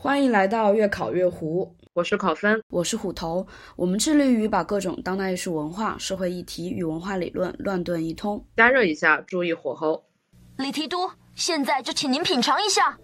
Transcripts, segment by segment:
欢迎来到越考越糊，我是考分，我是虎头。我们致力于把各种当代艺术文化、社会议题与文化理论乱炖一通。加热一下，注意火候。李提督，现在就请您品尝一下。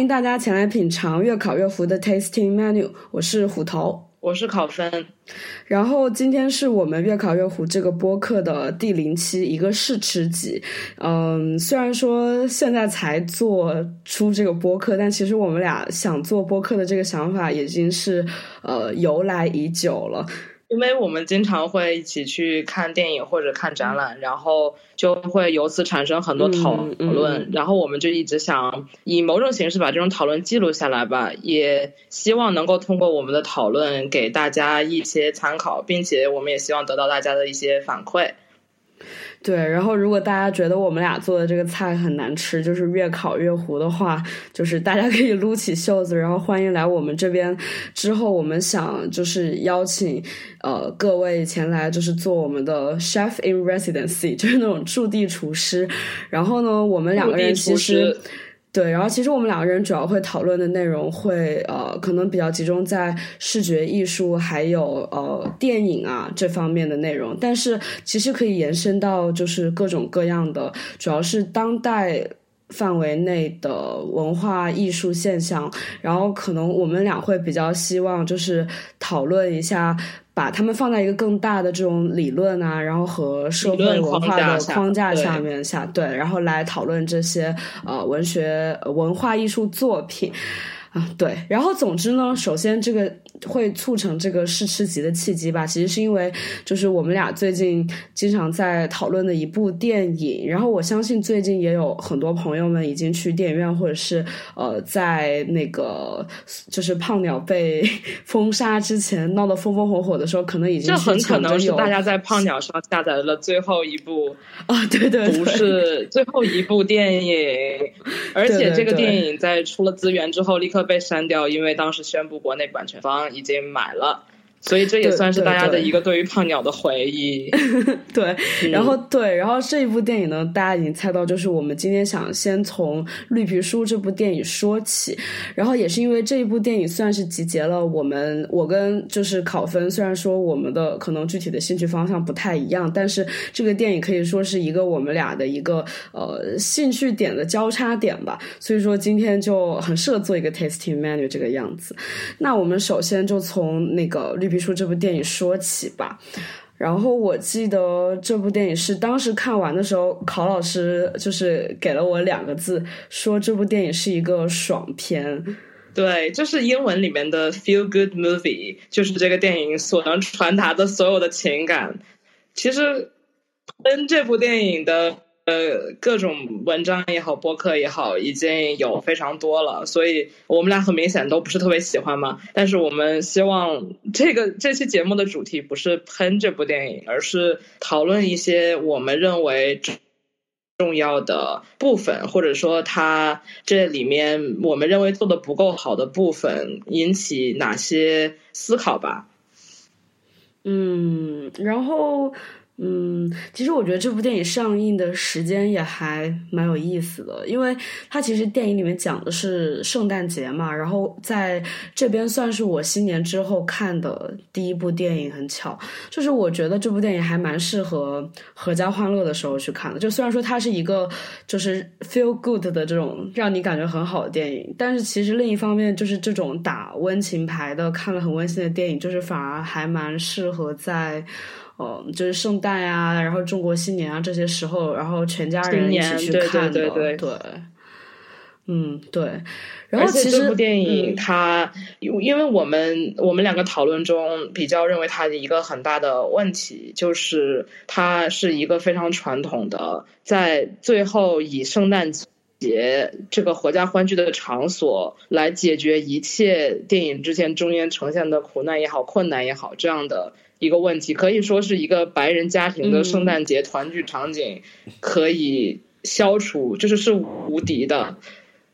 欢迎大家前来品尝越烤越糊的 Tasting Menu，我是虎头，我是考分。然后今天是我们越烤越糊这个播客的第零期，一个试吃集。嗯，虽然说现在才做出这个播客，但其实我们俩想做播客的这个想法已经是呃由来已久了。因为我们经常会一起去看电影或者看展览，然后就会由此产生很多讨论，然后我们就一直想以某种形式把这种讨论记录下来吧，也希望能够通过我们的讨论给大家一些参考，并且我们也希望得到大家的一些反馈。对，然后如果大家觉得我们俩做的这个菜很难吃，就是越烤越糊的话，就是大家可以撸起袖子，然后欢迎来我们这边。之后我们想就是邀请呃各位前来，就是做我们的 chef in residency，就是那种驻地厨师。然后呢，我们两个人其实。对，然后其实我们两个人主要会讨论的内容会呃，可能比较集中在视觉艺术还有呃电影啊这方面的内容，但是其实可以延伸到就是各种各样的，主要是当代范围内的文化艺术现象，然后可能我们俩会比较希望就是讨论一下。把他们放在一个更大的这种理论啊，然后和社会文化的框架下面下，对，然后来讨论这些呃文学文化艺术作品。啊，对，然后总之呢，首先这个会促成这个试吃集的契机吧，其实是因为就是我们俩最近经常在讨论的一部电影，然后我相信最近也有很多朋友们已经去电影院或者是呃在那个就是胖鸟被 封杀之前闹得风风火火的时候，可能已经这很可能是大家在胖鸟上下载了最后一部 啊，对对，不是最后一部电影，而且这个电影在出了资源之后立刻。被删掉，因为当时宣布国内版权。方已经买了。所以这也算是大家的一个对于胖鸟的回忆。对，然后对，然后这一部电影呢，大家已经猜到，就是我们今天想先从《绿皮书》这部电影说起。然后也是因为这一部电影算是集结了我们我跟就是考分，虽然说我们的可能具体的兴趣方向不太一样，但是这个电影可以说是一个我们俩的一个呃兴趣点的交叉点吧。所以说今天就很适合做一个 tasting menu 这个样子。那我们首先就从那个绿。比如说这部电影说起吧，然后我记得这部电影是当时看完的时候，考老师就是给了我两个字，说这部电影是一个爽片。对，就是英文里面的 feel good movie，就是这个电影所能传达的所有的情感。其实跟这部电影的。呃，各种文章也好，播客也好，已经有非常多了，所以我们俩很明显都不是特别喜欢嘛。但是我们希望这个这期节目的主题不是喷这部电影，而是讨论一些我们认为重要的部分，或者说它这里面我们认为做的不够好的部分，引起哪些思考吧。嗯，然后。嗯，其实我觉得这部电影上映的时间也还蛮有意思的，因为它其实电影里面讲的是圣诞节嘛，然后在这边算是我新年之后看的第一部电影，很巧，就是我觉得这部电影还蛮适合合家欢乐的时候去看的。就虽然说它是一个就是 feel good 的这种让你感觉很好的电影，但是其实另一方面就是这种打温情牌的、看了很温馨的电影，就是反而还蛮适合在。哦，就是圣诞啊，然后中国新年啊这些时候，然后全家人一起去看的，对，嗯，对。然后其实这部电影它，因为我们我们两个讨论中比较认为它的一个很大的问题，就是它是一个非常传统的，在最后以圣诞节这个合家欢聚的场所来解决一切电影之前中间呈现的苦难也好、困难也好这样的。一个问题可以说是一个白人家庭的圣诞节团聚场景可以消除，就是是无敌的。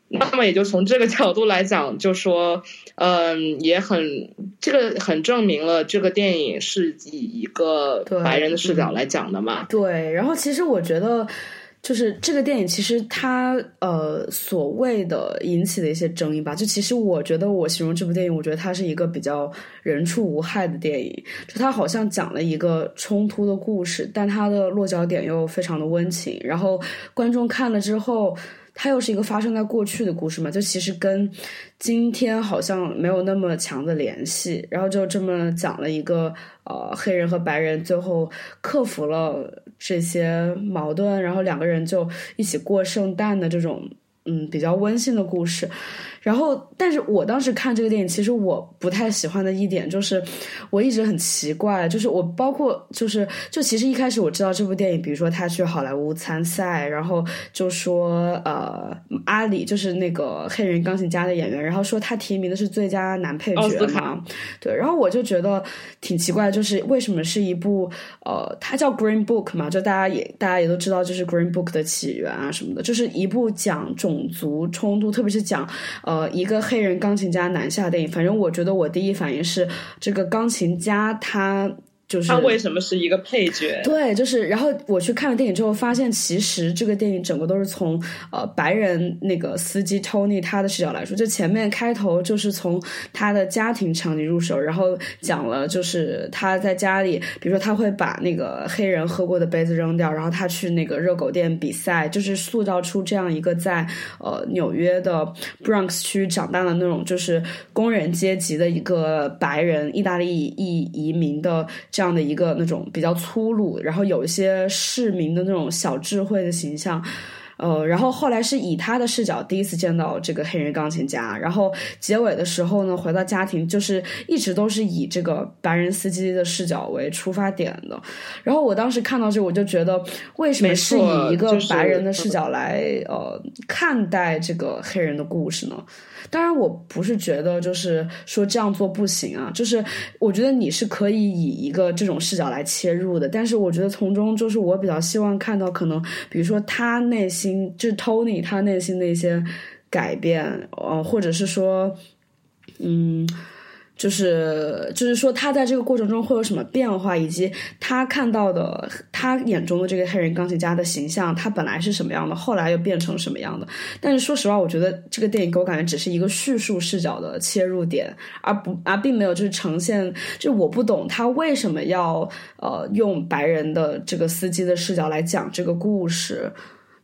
那么也就从这个角度来讲，就说，嗯，也很这个很证明了这个电影是以一个白人的视角来讲的嘛。对，然后其实我觉得。就是这个电影，其实它呃所谓的引起的一些争议吧，就其实我觉得我形容这部电影，我觉得它是一个比较人畜无害的电影。就它好像讲了一个冲突的故事，但它的落脚点又非常的温情。然后观众看了之后，它又是一个发生在过去的故事嘛，就其实跟今天好像没有那么强的联系。然后就这么讲了一个呃黑人和白人最后克服了。这些矛盾，然后两个人就一起过圣诞的这种，嗯，比较温馨的故事。然后，但是我当时看这个电影，其实我不太喜欢的一点就是，我一直很奇怪，就是我包括就是就其实一开始我知道这部电影，比如说他去好莱坞参赛，然后就说呃阿里就是那个黑人钢琴家的演员，然后说他提名的是最佳男配角嘛，对，然后我就觉得挺奇怪，就是为什么是一部呃，它叫 Green Book 嘛，就大家也大家也都知道，就是 Green Book 的起源啊什么的，就是一部讲种族冲突，特别是讲呃。呃，一个黑人钢琴家南下电影，反正我觉得我第一反应是这个钢琴家他。就是他为什么是一个配角？对，就是，然后我去看了电影之后，发现其实这个电影整个都是从呃白人那个司机 Tony 他的视角来说，就前面开头就是从他的家庭场景入手，然后讲了就是他在家里，比如说他会把那个黑人喝过的杯子扔掉，然后他去那个热狗店比赛，就是塑造出这样一个在呃纽约的 Bronx 区长大的那种就是工人阶级的一个白人意大利裔移民的。这样的一个那种比较粗鲁，然后有一些市民的那种小智慧的形象，呃，然后后来是以他的视角第一次见到这个黑人钢琴家，然后结尾的时候呢，回到家庭就是一直都是以这个白人司机的视角为出发点的。然后我当时看到这，我就觉得为什么是以一个白人的视角来呃看待这个黑人的故事呢？当然，我不是觉得就是说这样做不行啊，就是我觉得你是可以以一个这种视角来切入的。但是我觉得从中就是我比较希望看到可能，比如说他内心就是 Tony 他内心的一些改变，呃，或者是说，嗯。就是就是说，他在这个过程中会有什么变化，以及他看到的他眼中的这个黑人钢琴家的形象，他本来是什么样的，后来又变成什么样的。但是说实话，我觉得这个电影给我感觉只是一个叙述视角的切入点，而不而并没有就是呈现，就我不懂他为什么要呃用白人的这个司机的视角来讲这个故事。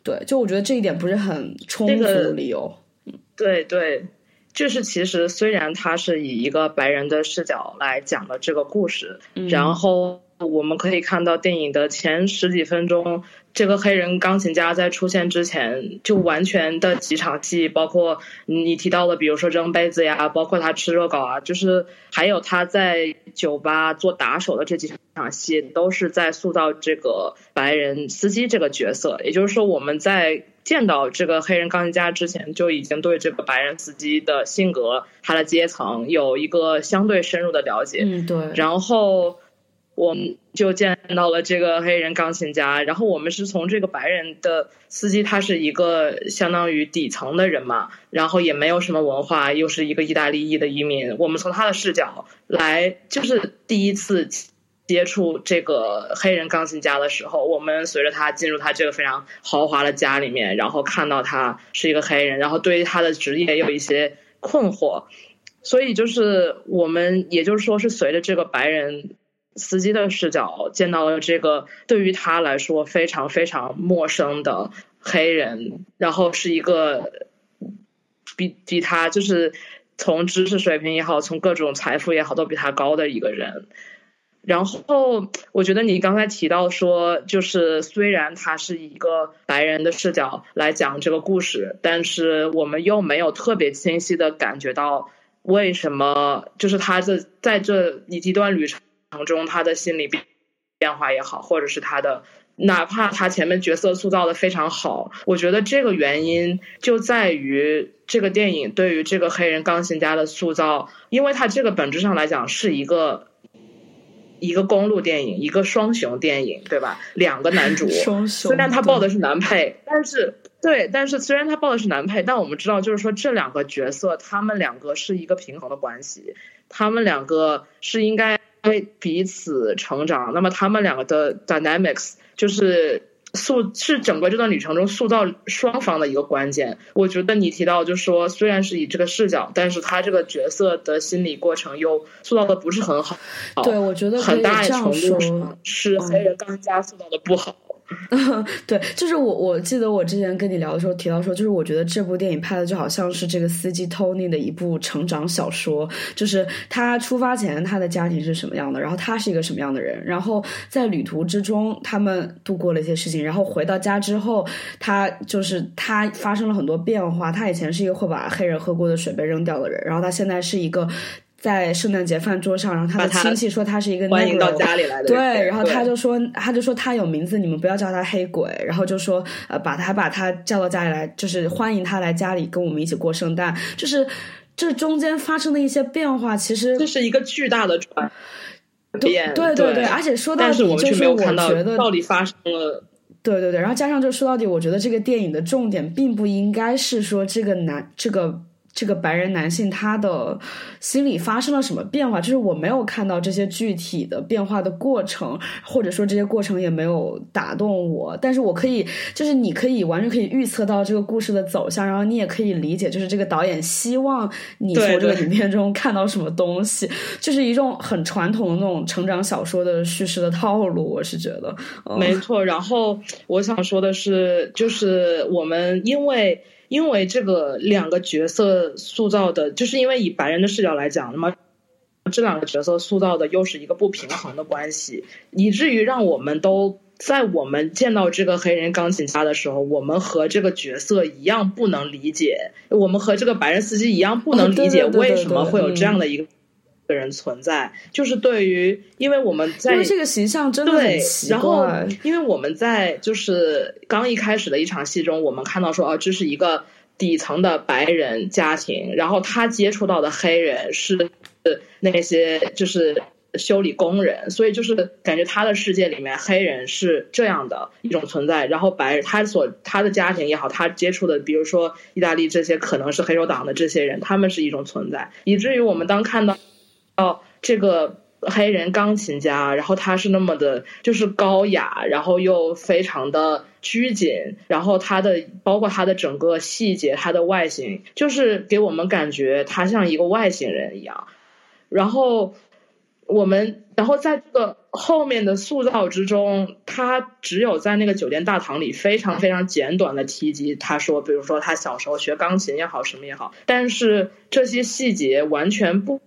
对，就我觉得这一点不是很充足的理由。嗯，对对。就是其实虽然他是以一个白人的视角来讲了这个故事，然后我们可以看到电影的前十几分钟，这个黑人钢琴家在出现之前就完全的几场戏，包括你提到的，比如说扔杯子呀，包括他吃热狗啊，就是还有他在酒吧做打手的这几场戏，都是在塑造这个白人司机这个角色。也就是说，我们在。见到这个黑人钢琴家之前，就已经对这个白人司机的性格、他的阶层有一个相对深入的了解。嗯，对。然后我们就见到了这个黑人钢琴家，然后我们是从这个白人的司机，他是一个相当于底层的人嘛，然后也没有什么文化，又是一个意大利裔的移民，我们从他的视角来，就是第一次接触这个黑人钢琴家的时候，我们随着他进入他这个非常豪华的家里面，然后看到他是一个黑人，然后对于他的职业有一些困惑，所以就是我们也就是说是随着这个白人司机的视角见到了这个对于他来说非常非常陌生的黑人，然后是一个比比他就是从知识水平也好，从各种财富也好都比他高的一个人。然后，我觉得你刚才提到说，就是虽然他是一个白人的视角来讲这个故事，但是我们又没有特别清晰的感觉到为什么，就是他这在这一段旅程中，他的心理变变化也好，或者是他的，哪怕他前面角色塑造的非常好，我觉得这个原因就在于这个电影对于这个黑人钢琴家的塑造，因为他这个本质上来讲是一个。一个公路电影，一个双雄电影，对吧？两个男主，虽然他报的是男配，但是对，但是虽然他报的是男配，但我们知道，就是说这两个角色，他们两个是一个平衡的关系，他们两个是应该彼此成长。那么他们两个的 dynamics 就是。塑是整个这段旅程中塑造双方的一个关键。我觉得你提到，就是说，虽然是以这个视角，但是他这个角色的心理过程又塑造的不是很好。对，我觉得很大程度上是黑人钢加塑造的不好。对，就是我，我记得我之前跟你聊的时候提到说，就是我觉得这部电影拍的就好像是这个司机 Tony 的一部成长小说，就是他出发前他的家庭是什么样的，然后他是一个什么样的人，然后在旅途之中他们度过了一些事情，然后回到家之后，他就是他发生了很多变化，他以前是一个会把黑人喝过的水杯扔掉的人，然后他现在是一个。在圣诞节饭桌上，然后他的亲戚说他是一个欢迎到家里来的，对，然后他就说，他就说他有名字，你们不要叫他黑鬼，然后就说，呃，把他把他叫到家里来，就是欢迎他来家里跟我们一起过圣诞，就是这中间发生的一些变化，其实这是一个巨大的转变，对对对，而且说到底就是我觉得到底发生了，对对对，然后加上就说到底，我觉得这个电影的重点并不应该是说这个男这个。这个白人男性他的心理发生了什么变化？就是我没有看到这些具体的变化的过程，或者说这些过程也没有打动我。但是我可以，就是你可以完全可以预测到这个故事的走向，然后你也可以理解，就是这个导演希望你从这个影片中看到什么东西，就是一种很传统的那种成长小说的叙事的套路。我是觉得没错。然后我想说的是，就是我们因为。因为这个两个角色塑造的，就是因为以白人的视角来讲，那么这两个角色塑造的又是一个不平衡的关系，以至于让我们都在我们见到这个黑人钢琴家的时候，我们和这个角色一样不能理解，我们和这个白人司机一样不能理解为什么会有这样的一个。的人存在，就是对于，因为我们在这个形象真的很奇怪。然后，因为我们在就是刚一开始的一场戏中，我们看到说，哦，这是一个底层的白人家庭，然后他接触到的黑人是那些就是修理工人，所以就是感觉他的世界里面黑人是这样的一种存在，然后白人他所他的家庭也好，他接触的，比如说意大利这些可能是黑手党的这些人，他们是一种存在，以至于我们当看到。哦，这个黑人钢琴家，然后他是那么的，就是高雅，然后又非常的拘谨，然后他的包括他的整个细节，他的外形，就是给我们感觉他像一个外星人一样。然后我们，然后在这个后面的塑造之中，他只有在那个酒店大堂里非常非常简短的提及，他说，比如说他小时候学钢琴也好，什么也好，但是这些细节完全不。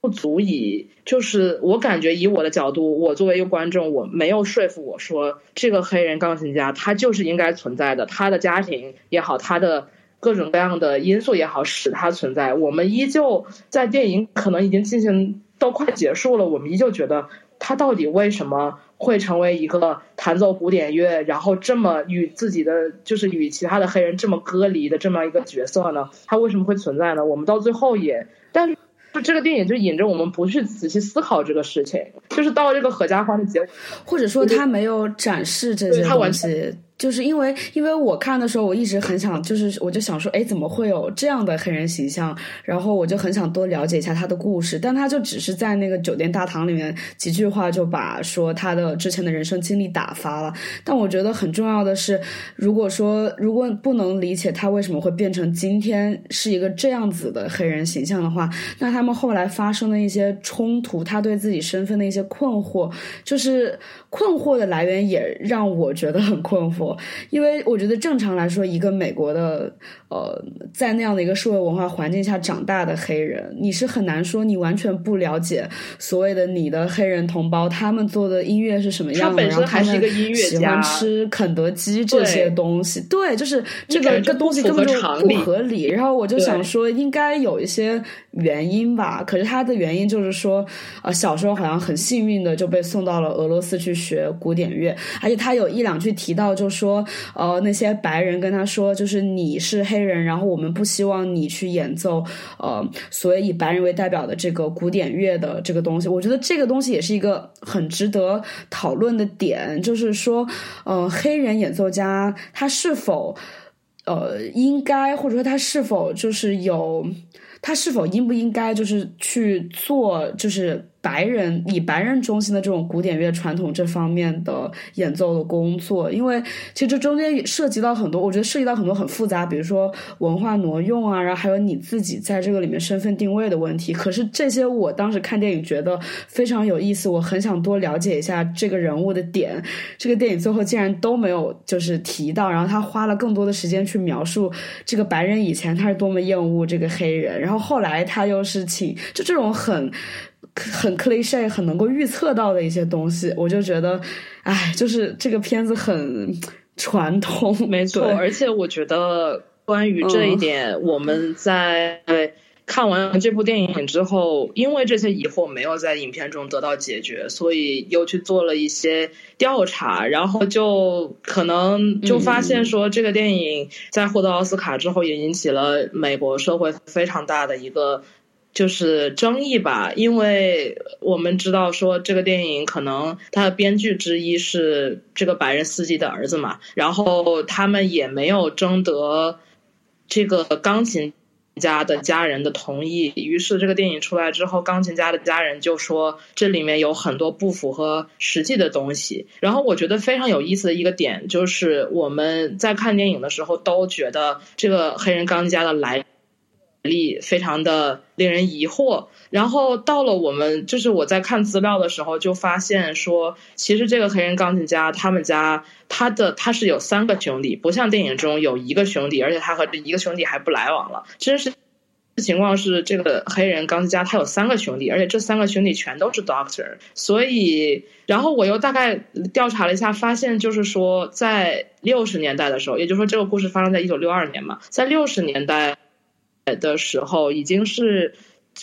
不足以，就是我感觉以我的角度，我作为一个观众，我没有说服我说这个黑人钢琴家他就是应该存在的，他的家庭也好，他的各种各样的因素也好，使他存在。我们依旧在电影可能已经进行到快结束了，我们依旧觉得他到底为什么会成为一个弹奏古典乐，然后这么与自己的就是与其他的黑人这么隔离的这么一个角色呢？他为什么会存在呢？我们到最后也，但是。就这个电影就引着我们不去仔细思考这个事情，就是到这个合家欢的结尾，或者说他没有展示这些东西，就是因为，因为我看的时候，我一直很想，就是我就想说，哎，怎么会有这样的黑人形象？然后我就很想多了解一下他的故事。但他就只是在那个酒店大堂里面几句话就把说他的之前的人生经历打发了。但我觉得很重要的是，如果说如果不能理解他为什么会变成今天是一个这样子的黑人形象的话，那他们后来发生的一些冲突，他对自己身份的一些困惑，就是困惑的来源也让我觉得很困惑。因为我觉得正常来说，一个美国的呃，在那样的一个社会文化环境下长大的黑人，你是很难说你完全不了解所谓的你的黑人同胞他们做的音乐是什么样的，然后他们喜欢吃肯德基这些东西，对，就是这个个东西根本就不合理。然后我就想说，应该有一些原因吧。可是他的原因就是说，呃，小时候好像很幸运的就被送到了俄罗斯去学古典乐，而且他有一两句提到就。说呃，那些白人跟他说，就是你是黑人，然后我们不希望你去演奏呃，所谓以白人为代表的这个古典乐的这个东西。我觉得这个东西也是一个很值得讨论的点，就是说，呃，黑人演奏家他是否呃应该，或者说他是否就是有，他是否应不应该就是去做，就是。白人以白人中心的这种古典乐传统这方面的演奏的工作，因为其实这中间涉及到很多，我觉得涉及到很多很复杂，比如说文化挪用啊，然后还有你自己在这个里面身份定位的问题。可是这些我当时看电影觉得非常有意思，我很想多了解一下这个人物的点。这个电影最后竟然都没有就是提到，然后他花了更多的时间去描述这个白人以前他是多么厌恶这个黑人，然后后来他又是请就这种很。很 cliche，很能够预测到的一些东西，我就觉得，哎，就是这个片子很传统，没错。而且我觉得关于这一点，我们在看完这部电影之后，因为这些疑惑没有在影片中得到解决，所以又去做了一些调查，然后就可能就发现说，这个电影在获得奥斯卡之后，也引起了美国社会非常大的一个。就是争议吧，因为我们知道说这个电影可能它的编剧之一是这个白人司机的儿子嘛，然后他们也没有征得这个钢琴家的家人的同意，于是这个电影出来之后，钢琴家的家人就说这里面有很多不符合实际的东西。然后我觉得非常有意思的一个点就是我们在看电影的时候都觉得这个黑人钢琴家的来。力非常的令人疑惑，然后到了我们就是我在看资料的时候就发现说，其实这个黑人钢琴家他们家他的他是有三个兄弟，不像电影中有一个兄弟，而且他和这一个兄弟还不来往了。真实情况是，这个黑人钢琴家他有三个兄弟，而且这三个兄弟全都是 doctor。所以，然后我又大概调查了一下，发现就是说，在六十年代的时候，也就是说这个故事发生在一九六二年嘛，在六十年代。的时候，已经是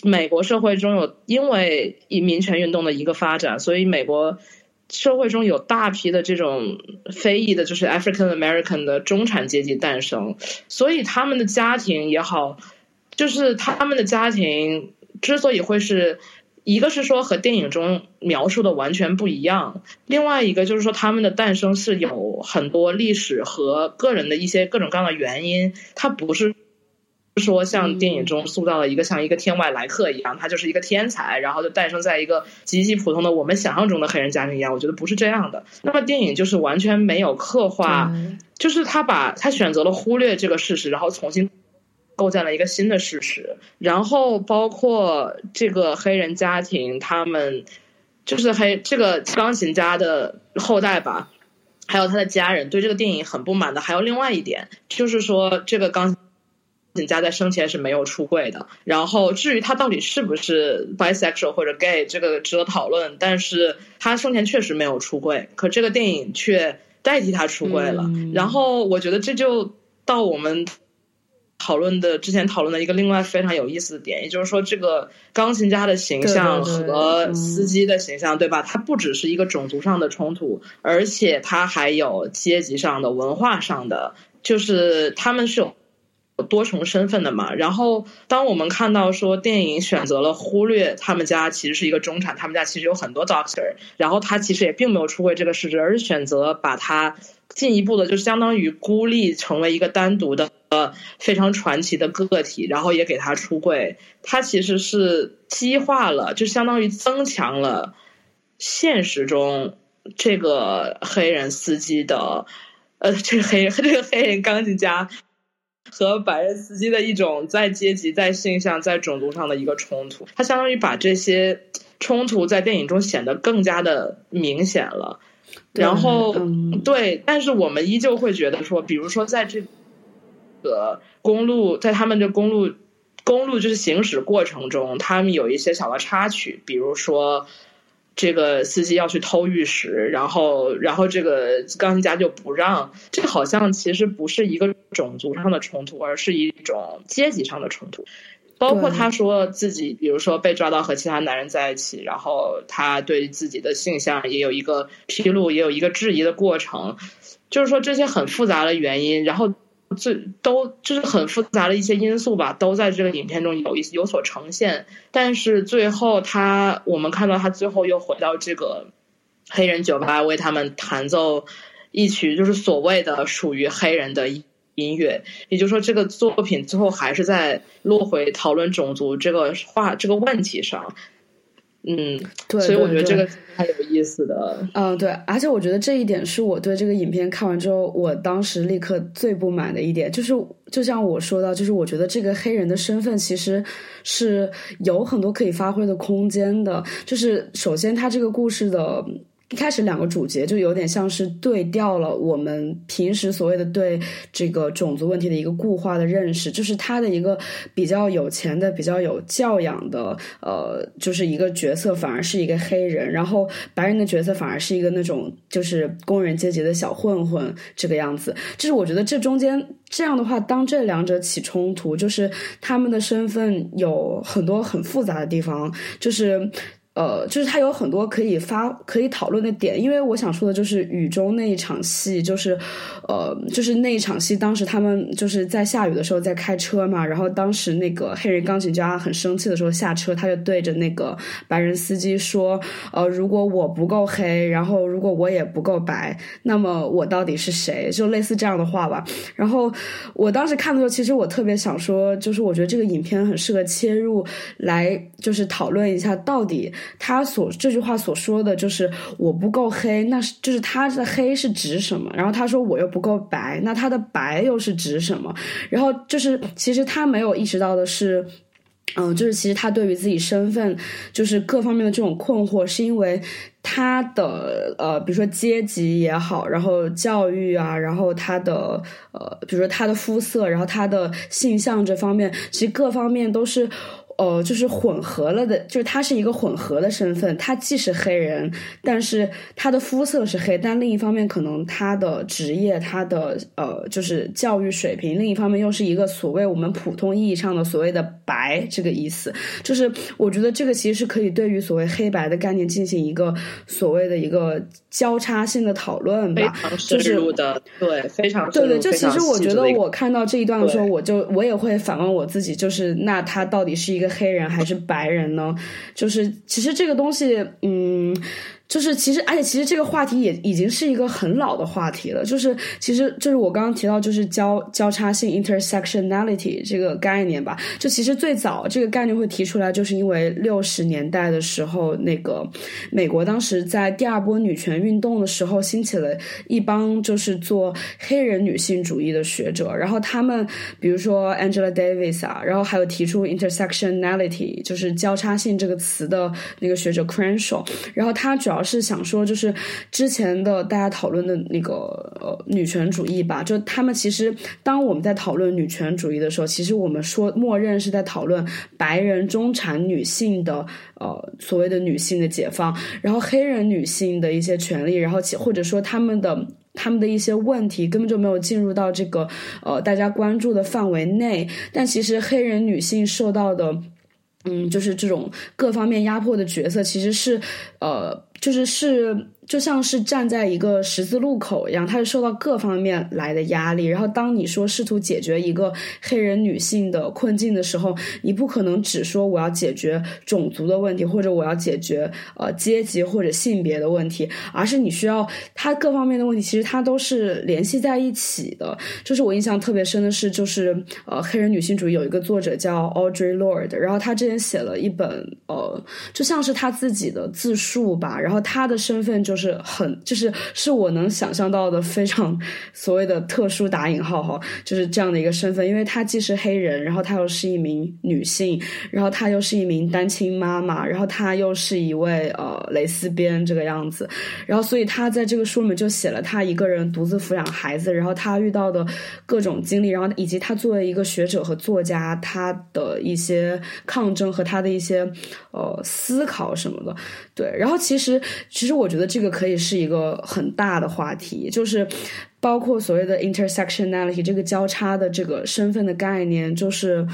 美国社会中有因为以民权运动的一个发展，所以美国社会中有大批的这种非裔的，就是 African American 的中产阶级诞生，所以他们的家庭也好，就是他们的家庭之所以会是一个是说和电影中描述的完全不一样，另外一个就是说他们的诞生是有很多历史和个人的一些各种各样的原因，它不是。说像电影中塑造了一个像一个天外来客一样，他就是一个天才，然后就诞生在一个极其普通的我们想象中的黑人家庭一样。我觉得不是这样的。那么电影就是完全没有刻画，就是他把他选择了忽略这个事实，然后重新构建了一个新的事实。然后包括这个黑人家庭，他们就是黑这个钢琴家的后代吧，还有他的家人对这个电影很不满的。还有另外一点就是说这个钢。家在生前是没有出柜的，然后至于他到底是不是 bisexual 或者 gay，这个值得讨论。但是他生前确实没有出柜，可这个电影却代替他出柜了。然后我觉得这就到我们讨论的之前讨论的一个另外非常有意思的点，也就是说，这个钢琴家的形象和司机的形象，对吧？它不只是一个种族上的冲突，而且它还有阶级上的、文化上的，就是他们是有。多重身份的嘛。然后，当我们看到说电影选择了忽略他们家其实是一个中产，他们家其实有很多 doctor，然后他其实也并没有出柜这个事实，而是选择把他进一步的，就相当于孤立成为一个单独的呃非常传奇的个体，然后也给他出柜，他其实是激化了，就相当于增强了现实中这个黑人司机的。呃，这个黑 这个黑人钢琴家和白人司机的一种在阶级、在性向、在种族上的一个冲突，它相当于把这些冲突在电影中显得更加的明显了。然后，对，但是我们依旧会觉得说，比如说在这个公路，在他们的公路公路就是行驶过程中，他们有一些小的插曲，比如说。这个司机要去偷玉石，然后，然后这个钢琴家就不让。这好像其实不是一个种族上的冲突，而是一种阶级上的冲突。包括他说自己，比如说被抓到和其他男人在一起，然后他对自己的性向也有一个披露，也有一个质疑的过程。就是说这些很复杂的原因，然后。最都就是很复杂的一些因素吧，都在这个影片中有一有所呈现。但是最后他，我们看到他最后又回到这个黑人酒吧，为他们弹奏一曲就是所谓的属于黑人的音乐。也就是说，这个作品最后还是在落回讨论种族这个话这个问题上。嗯，对，所以我觉得这个还有意思的。嗯，对，而且我觉得这一点是我对这个影片看完之后，我当时立刻最不满的一点，就是就像我说到，就是我觉得这个黑人的身份其实是有很多可以发挥的空间的。就是首先，他这个故事的。一开始两个主角就有点像是对调了我们平时所谓的对这个种族问题的一个固化的认识，就是他的一个比较有钱的、比较有教养的，呃，就是一个角色反而是一个黑人，然后白人的角色反而是一个那种就是工人阶级的小混混这个样子。就是我觉得这中间这样的话，当这两者起冲突，就是他们的身份有很多很复杂的地方，就是。呃，就是他有很多可以发、可以讨论的点，因为我想说的就是雨中那一场戏，就是，呃，就是那一场戏，当时他们就是在下雨的时候在开车嘛，然后当时那个黑人钢琴家很生气的时候下车，他就对着那个白人司机说：“呃，如果我不够黑，然后如果我也不够白，那么我到底是谁？”就类似这样的话吧。然后我当时看的时候，其实我特别想说，就是我觉得这个影片很适合切入来，就是讨论一下到底。他所这句话所说的就是我不够黑，那是就是他的黑是指什么？然后他说我又不够白，那他的白又是指什么？然后就是其实他没有意识到的是，嗯，就是其实他对于自己身份就是各方面的这种困惑，是因为他的呃，比如说阶级也好，然后教育啊，然后他的呃，比如说他的肤色，然后他的性向这方面，其实各方面都是。呃，就是混合了的，就是他是一个混合的身份，他既是黑人，但是他的肤色是黑，但另一方面可能他的职业、他的呃，就是教育水平，另一方面又是一个所谓我们普通意义上的所谓的白这个意思，就是我觉得这个其实是可以对于所谓黑白的概念进行一个所谓的一个交叉性的讨论吧，就是的，对，非常对对，就其实我觉得我看到这一段的时候，我就我也会反问我自己，就是那他到底是一个。黑人还是白人呢？就是其实这个东西，嗯。就是其实，而且其实这个话题也已经是一个很老的话题了。就是其实，就是我刚刚提到，就是交交叉性 （intersectionality） 这个概念吧。就其实最早这个概念会提出来，就是因为六十年代的时候，那个美国当时在第二波女权运动的时候，兴起了一帮就是做黑人女性主义的学者。然后他们，比如说 Angela Davis 啊，然后还有提出 intersectionality，就是交叉性这个词的那个学者 Crenshaw。然后他主要。是想说，就是之前的大家讨论的那个呃女权主义吧，就他们其实当我们在讨论女权主义的时候，其实我们说默认是在讨论白人中产女性的呃所谓的女性的解放，然后黑人女性的一些权利，然后或者说他们的他们的一些问题根本就没有进入到这个呃大家关注的范围内，但其实黑人女性受到的。嗯，就是这种各方面压迫的角色，其实是呃，就是是。就像是站在一个十字路口一样，他是受到各方面来的压力。然后，当你说试图解决一个黑人女性的困境的时候，你不可能只说我要解决种族的问题，或者我要解决呃阶级或者性别的问题，而是你需要他各方面的问题，其实它都是联系在一起的。就是我印象特别深的是，就是呃黑人女性主义有一个作者叫 Audrey Lord，然后他之前写了一本呃，就像是他自己的自述吧，然后他的身份就。就是很，就是是我能想象到的非常所谓的特殊打引号哈，就是这样的一个身份，因为她既是黑人，然后她又是一名女性，然后她又是一名单亲妈妈，然后她又是一位呃蕾丝边这个样子，然后所以她在这个书里面就写了她一个人独自抚养孩子，然后她遇到的各种经历，然后以及她作为一个学者和作家，她的一些抗争和她的一些呃思考什么的，对，然后其实其实我觉得这个。可以是一个很大的话题，就是。包括所谓的 intersectionality 这个交叉的这个身份的概念，就是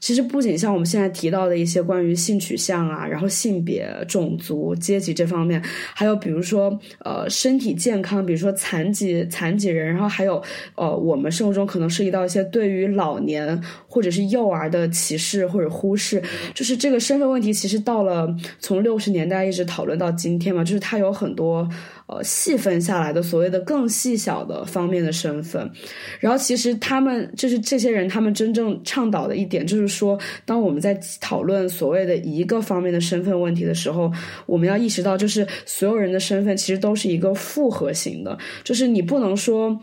其实不仅像我们现在提到的一些关于性取向啊，然后性别、种族、阶级这方面，还有比如说呃身体健康，比如说残疾残疾人，然后还有呃我们生活中可能涉及到一些对于老年或者是幼儿的歧视或者忽视，就是这个身份问题，其实到了从六十年代一直讨论到今天嘛，就是它有很多。呃，细分下来的所谓的更细小的方面的身份，然后其实他们就是这些人，他们真正倡导的一点就是说，当我们在讨论所谓的一个方面的身份问题的时候，我们要意识到，就是所有人的身份其实都是一个复合型的，就是你不能说。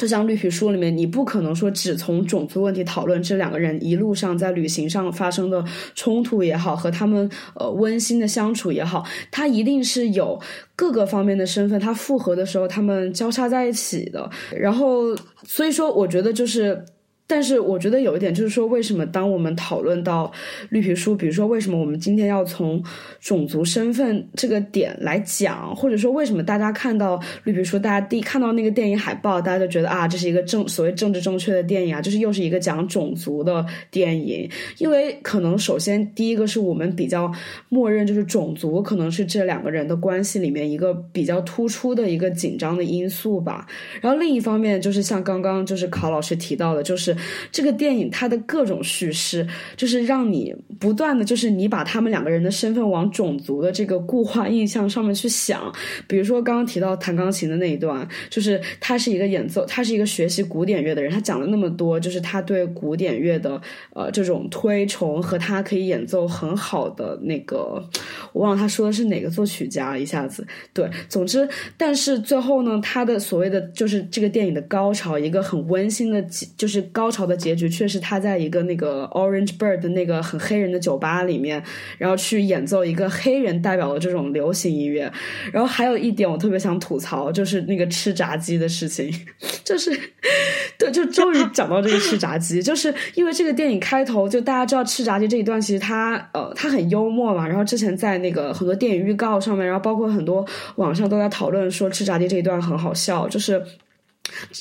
这《张绿皮书里面，你不可能说只从种族问题讨论这两个人一路上在旅行上发生的冲突也好，和他们呃温馨的相处也好，他一定是有各个方面的身份，他复合的时候他们交叉在一起的。然后，所以说，我觉得就是。但是我觉得有一点就是说，为什么当我们讨论到绿皮书，比如说为什么我们今天要从种族身份这个点来讲，或者说为什么大家看到绿皮书，大家第一看到那个电影海报，大家就觉得啊，这是一个正所谓政治正确的电影啊，就是又是一个讲种族的电影。因为可能首先第一个是我们比较默认，就是种族可能是这两个人的关系里面一个比较突出的一个紧张的因素吧。然后另一方面就是像刚刚就是考老师提到的，就是。这个电影它的各种叙事，就是让你不断的就是你把他们两个人的身份往种族的这个固化印象上面去想。比如说刚刚提到弹钢琴的那一段，就是他是一个演奏，他是一个学习古典乐的人，他讲了那么多，就是他对古典乐的呃这种推崇和他可以演奏很好的那个，我忘了他说的是哪个作曲家，一下子对，总之，但是最后呢，他的所谓的就是这个电影的高潮，一个很温馨的，就是高。高潮的结局却是他在一个那个 Orange Bird 的那个很黑人的酒吧里面，然后去演奏一个黑人代表的这种流行音乐。然后还有一点我特别想吐槽，就是那个吃炸鸡的事情，就是对，就终于 讲到这个吃炸鸡，就是因为这个电影开头就大家知道吃炸鸡这一段，其实他呃他很幽默嘛。然后之前在那个很多电影预告上面，然后包括很多网上都在讨论说吃炸鸡这一段很好笑，就是。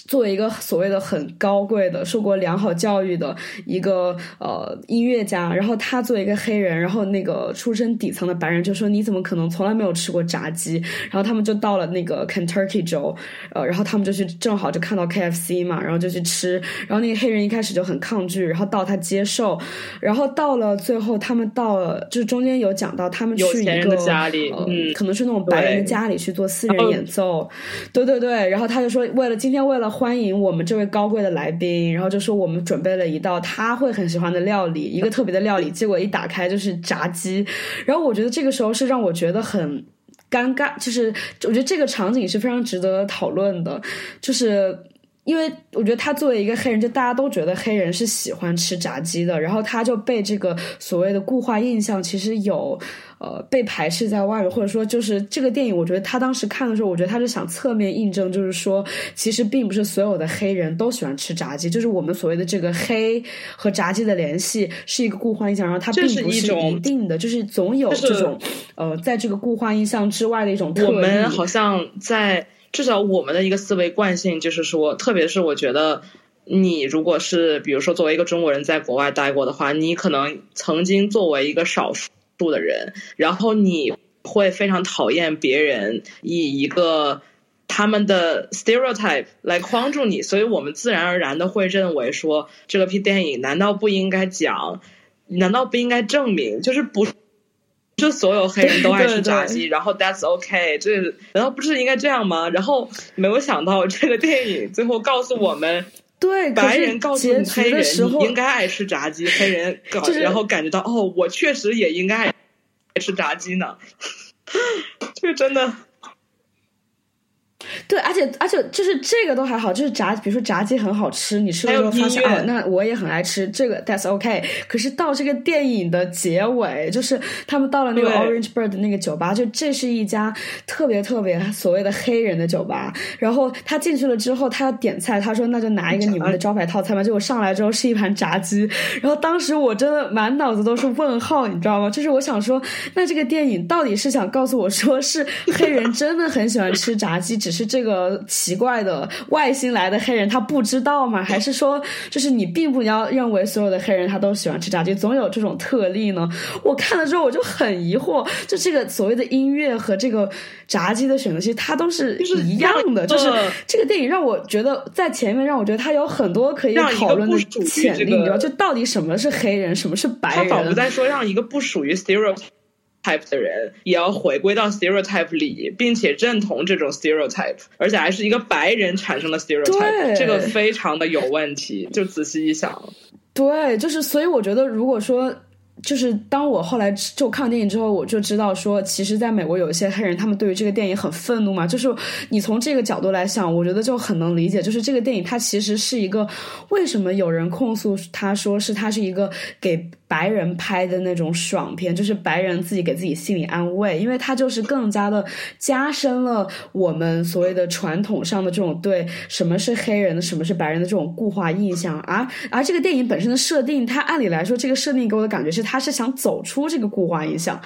作为一个所谓的很高贵的、受过良好教育的一个呃音乐家，然后他作为一个黑人，然后那个出身底层的白人就说：“你怎么可能从来没有吃过炸鸡？”然后他们就到了那个 Kentucky 州，呃，然后他们就去正好就看到 KFC 嘛，然后就去吃。然后那个黑人一开始就很抗拒，然后到他接受，然后到了最后，他们到了就是中间有讲到他们去一个家里，嗯，可能是那种白人的家里去做私人演奏，对对对。然后他就说，为了今天。为了欢迎我们这位高贵的来宾，然后就说我们准备了一道他会很喜欢的料理，一个特别的料理。结果一打开就是炸鸡，然后我觉得这个时候是让我觉得很尴尬，就是我觉得这个场景是非常值得讨论的，就是因为我觉得他作为一个黑人，就大家都觉得黑人是喜欢吃炸鸡的，然后他就被这个所谓的固化印象其实有。呃，被排斥在外面，或者说，就是这个电影，我觉得他当时看的时候，我觉得他是想侧面印证，就是说，其实并不是所有的黑人都喜欢吃炸鸡，就是我们所谓的这个黑和炸鸡的联系是一个固化印象，然后它并不是一定的，就是总有这种呃，在这个固化印象之外的一种。我们好像在至少我们的一个思维惯性就是说，特别是我觉得你如果是比如说作为一个中国人在国外待过的话，你可能曾经作为一个少数。度的人，然后你会非常讨厌别人以一个他们的 stereotype 来框住你，所以我们自然而然的会认为说，这个片电影难道不应该讲？难道不应该证明？就是不就所有黑人都爱吃炸鸡，然后 that's okay，这难道不是应该这样吗？然后没有想到这个电影最后告诉我们。对，白人告诉黑人你应该爱吃炸鸡，黑人 搞，然后感觉到哦，我确实也应该爱吃炸鸡呢。这个真的。对，而且而且就是这个都还好，就是炸，比如说炸鸡很好吃，你吃了之后发现哦，那我也很爱吃这个，that's OK。可是到这个电影的结尾，就是他们到了那个 Orange Bird 那个酒吧，就这是一家特别特别所谓的黑人的酒吧。然后他进去了之后，他要点菜，他说那就拿一个你们的招牌套餐吧。结果上来之后是一盘炸鸡，然后当时我真的满脑子都是问号，你知道吗？就是我想说，那这个电影到底是想告诉我说是黑人真的很喜欢吃炸鸡，只是。是这个奇怪的外星来的黑人，他不知道吗？还是说，就是你并不要认为所有的黑人他都喜欢吃炸鸡，总有这种特例呢？我看了之后我就很疑惑，就这个所谓的音乐和这个炸鸡的选择，其实它都是一样的。就是这个电影让我觉得在前面让我觉得它有很多可以讨论的潜力，你知道？就到底什么是黑人，什么是白人？他仿佛在说让一个不属于 stereotype。Type 的人也要回归到 stereotype 里，并且认同这种 stereotype，而且还是一个白人产生的 stereotype，这个非常的有问题。就仔细一想，对，就是所以我觉得，如果说。就是当我后来就看电影之后，我就知道说，其实在美国有一些黑人，他们对于这个电影很愤怒嘛。就是你从这个角度来想，我觉得就很能理解。就是这个电影它其实是一个，为什么有人控诉他说是他是一个给白人拍的那种爽片，就是白人自己给自己心理安慰，因为它就是更加的加深了我们所谓的传统上的这种对什么是黑人的、什么是白人的这种固化印象。而而这个电影本身的设定，它按理来说，这个设定给我的感觉是。他是想走出这个固化印象，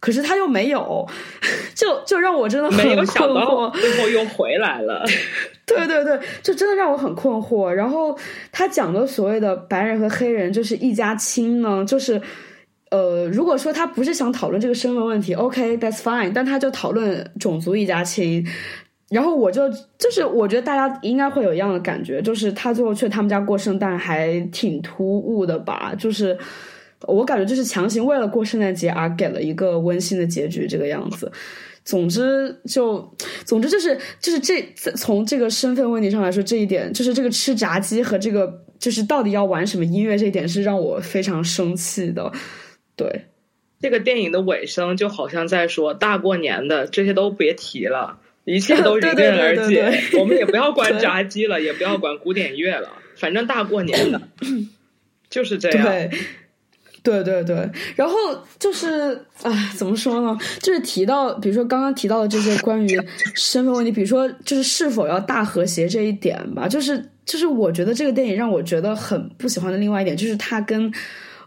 可是他又没有，就就让我真的很困惑。最后又回来了，对对对，就真的让我很困惑。然后他讲的所谓的白人和黑人就是一家亲呢，就是呃，如果说他不是想讨论这个身份问题，OK，that's fine，但他就讨论种族一家亲。然后我就就是我觉得大家应该会有一样的感觉，就是他最后去他们家过圣诞还挺突兀的吧，就是。我感觉就是强行为了过圣诞节而给了一个温馨的结局，这个样子。总之，就总之就是就是这从这个身份问题上来说，这一点就是这个吃炸鸡和这个就是到底要玩什么音乐这一点是让我非常生气的。对，这个电影的尾声就好像在说大过年的这些都别提了，一切都 迎刃而解。我们也不要管炸鸡了，也不要管古典乐了，反正大过年的，就是这样。对对对对，然后就是，啊，怎么说呢？就是提到，比如说刚刚提到的这些关于身份问题，比如说就是是否要大和谐这一点吧，就是就是我觉得这个电影让我觉得很不喜欢的另外一点，就是它跟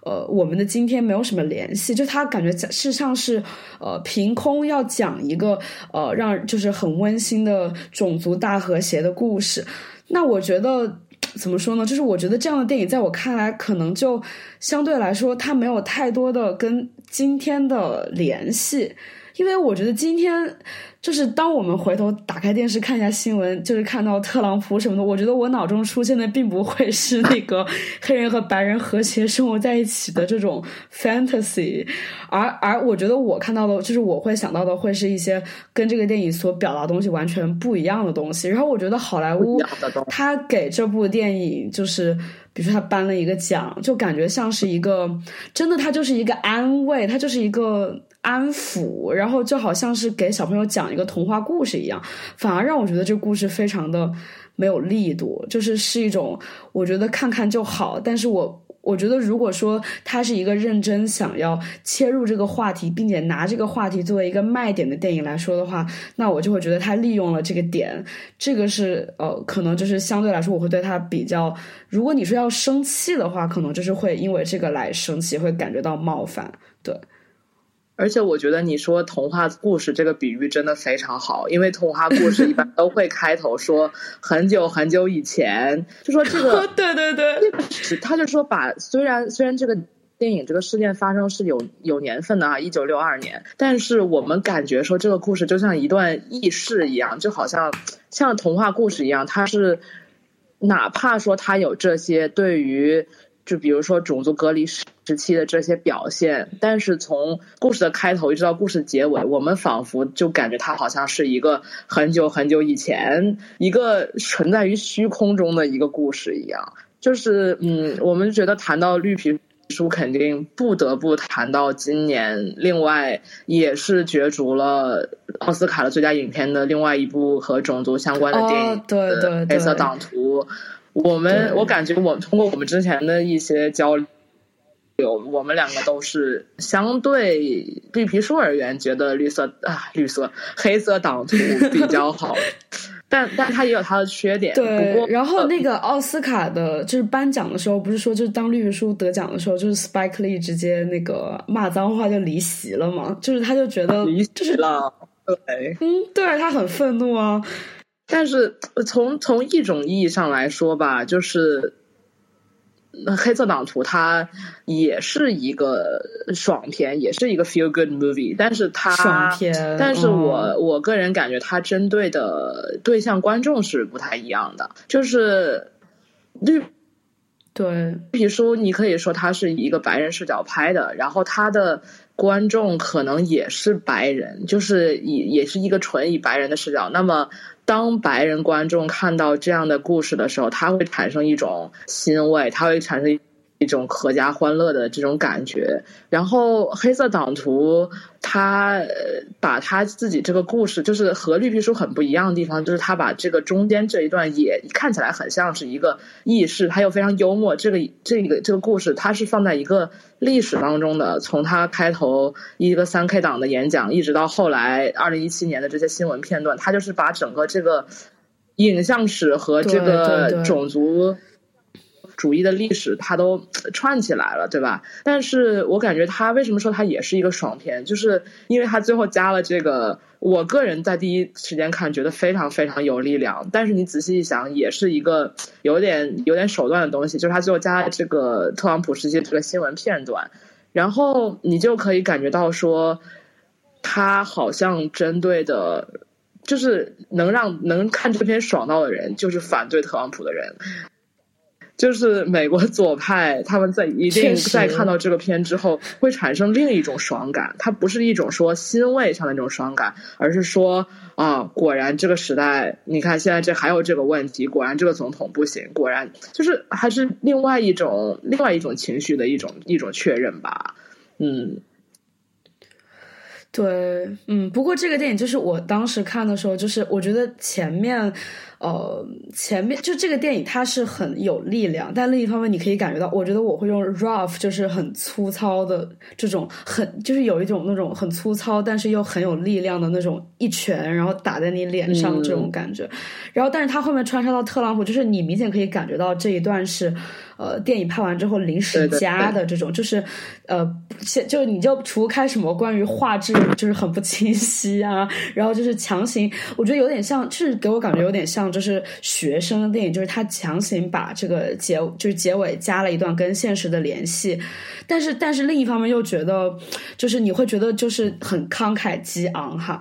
呃我们的今天没有什么联系，就他感觉事实上是呃凭空要讲一个呃让就是很温馨的种族大和谐的故事，那我觉得。怎么说呢？就是我觉得这样的电影，在我看来，可能就相对来说，它没有太多的跟今天的联系，因为我觉得今天。就是当我们回头打开电视看一下新闻，就是看到特朗普什么的，我觉得我脑中出现的并不会是那个黑人和白人和谐生活在一起的这种 fantasy，而而我觉得我看到的，就是我会想到的，会是一些跟这个电影所表达东西完全不一样的东西。然后我觉得好莱坞他给这部电影就是。比如说他颁了一个奖，就感觉像是一个真的，他就是一个安慰，他就是一个安抚，然后就好像是给小朋友讲一个童话故事一样，反而让我觉得这故事非常的没有力度，就是是一种我觉得看看就好，但是我。我觉得，如果说他是一个认真想要切入这个话题，并且拿这个话题作为一个卖点的电影来说的话，那我就会觉得他利用了这个点。这个是呃，可能就是相对来说，我会对他比较。如果你说要生气的话，可能就是会因为这个来生气，会感觉到冒犯。对。而且我觉得你说童话故事这个比喻真的非常好，因为童话故事一般都会开头说很久很久以前，就说这个 对对对，他就说把虽然虽然这个电影这个事件发生是有有年份的啊，一九六二年。但是我们感觉说这个故事就像一段轶事一样，就好像像童话故事一样，它是哪怕说它有这些对于。就比如说种族隔离时期的这些表现，但是从故事的开头一直到故事结尾，我们仿佛就感觉它好像是一个很久很久以前一个存在于虚空中的一个故事一样。就是嗯，我们觉得谈到绿皮书，肯定不得不谈到今年另外也是角逐了奥斯卡的最佳影片的另外一部和种族相关的电影《对对黑色党徒》。我们我感觉，我通过我们之前的一些交流，我们两个都是相对绿皮书而言，觉得绿色啊绿色黑色党徒比较好，但但它也有它的缺点。对，然后那个奥斯卡的，就是颁奖的时候，不是说就是当绿皮书得奖的时候，就是 Spike Lee 直接那个骂脏话就离席了嘛，就是他就觉得离席了，对，嗯，对他很愤怒啊。但是从从一种意义上来说吧，就是《黑色党徒》它也是一个爽片，也是一个 feel good movie。但是它爽片，但是我我个人感觉它针对的对象观众是不太一样的。就是绿对绿皮书，你可以说它是一个白人视角拍的，然后他的观众可能也是白人，就是以也是一个纯以白人的视角。那么。当白人观众看到这样的故事的时候，他会产生一种欣慰，他会产生一种阖家欢乐的这种感觉。然后黑色党徒他把他自己这个故事，就是和绿皮书很不一样的地方，就是他把这个中间这一段也看起来很像是一个轶事，他又非常幽默。这个这个这个故事，它是放在一个。历史当中的，从他开头一个三 K 党的演讲，一直到后来二零一七年的这些新闻片段，他就是把整个这个影像史和这个种族。主义的历史，它都 串起来了，对吧？但是我感觉他为什么说它也是一个爽片，就是因为他最后加了这个，我个人在第一时间看觉得非常非常有力量。但是你仔细一想，也是一个 有点有点手段的东西，就是他最后加了这个特朗普时期这个新闻片段，然后你就可以感觉到说，他好像针对的，就是能让能看这篇爽到的人，就是反对特朗普的人。就是美国左派，他们在一定在看到这个片之后，会产生另一种爽感。它不是一种说欣慰上的那种爽感，而是说啊，果然这个时代，你看现在这还有这个问题，果然这个总统不行，果然就是还是另外一种另外一种情绪的一种一种确认吧。嗯，对，嗯，不过这个电影就是我当时看的时候，就是我觉得前面。呃，前面就这个电影它是很有力量，但另一方面你可以感觉到，我觉得我会用 rough，就是很粗糙的这种，很就是有一种那种很粗糙，但是又很有力量的那种一拳，然后打在你脸上这种感觉。然后，但是他后面穿插到特朗普，就是你明显可以感觉到这一段是呃电影拍完之后临时加的这种，就是呃，就你就除开什么关于画质就是很不清晰啊，然后就是强行，我觉得有点像，是给我感觉有点像。就是学生的电影，就是他强行把这个结，就是结尾加了一段跟现实的联系，但是但是另一方面又觉得，就是你会觉得就是很慷慨激昂哈，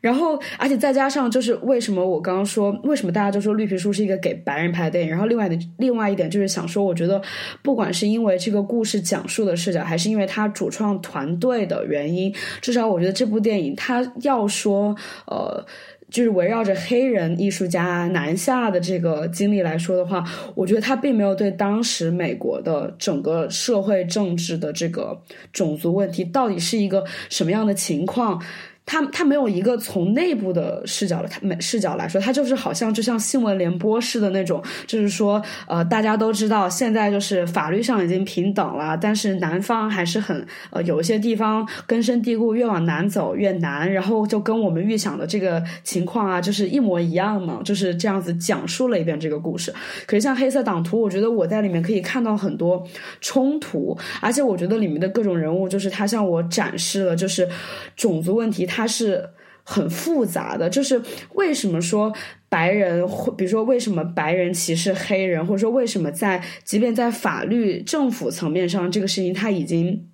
然后而且再加上就是为什么我刚刚说为什么大家就说绿皮书是一个给白人拍的电影，然后另外的另外一点就是想说，我觉得不管是因为这个故事讲述的视角，还是因为他主创团队的原因，至少我觉得这部电影他要说呃。就是围绕着黑人艺术家南下的这个经历来说的话，我觉得他并没有对当时美国的整个社会政治的这个种族问题到底是一个什么样的情况。他他没有一个从内部的视角的他视角来说，他就是好像就像新闻联播似的那种，就是说，呃，大家都知道现在就是法律上已经平等了，但是南方还是很呃有一些地方根深蒂固，越往南走越难，然后就跟我们预想的这个情况啊，就是一模一样嘛，就是这样子讲述了一遍这个故事。可是像黑色党徒，我觉得我在里面可以看到很多冲突，而且我觉得里面的各种人物，就是他向我展示了就是种族问题，他。它是很复杂的，就是为什么说白人，比如说为什么白人歧视黑人，或者说为什么在即便在法律政府层面上，这个事情它已经。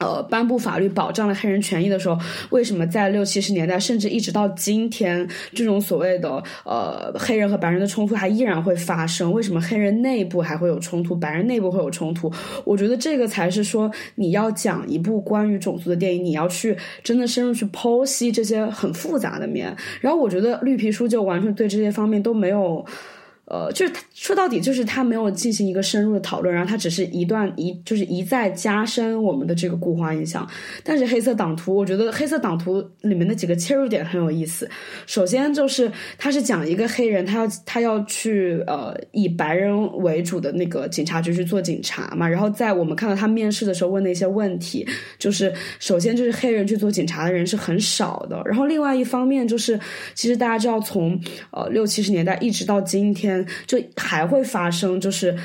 呃，颁布法律保障了黑人权益的时候，为什么在六七十年代，甚至一直到今天，这种所谓的呃黑人和白人的冲突还依然会发生？为什么黑人内部还会有冲突，白人内部会有冲突？我觉得这个才是说你要讲一部关于种族的电影，你要去真的深入去剖析这些很复杂的面。然后我觉得绿皮书就完全对这些方面都没有。呃，就是说到底，就是他没有进行一个深入的讨论，然后他只是一段一，就是一再加深我们的这个固化印象。但是黑色党徒，我觉得黑色党徒里面的几个切入点很有意思。首先就是他是讲一个黑人，他要他要去呃以白人为主的那个警察局去做警察嘛。然后在我们看到他面试的时候问的一些问题，就是首先就是黑人去做警察的人是很少的。然后另外一方面就是，其实大家知道从呃六七十年代一直到今天。就还会发生，就是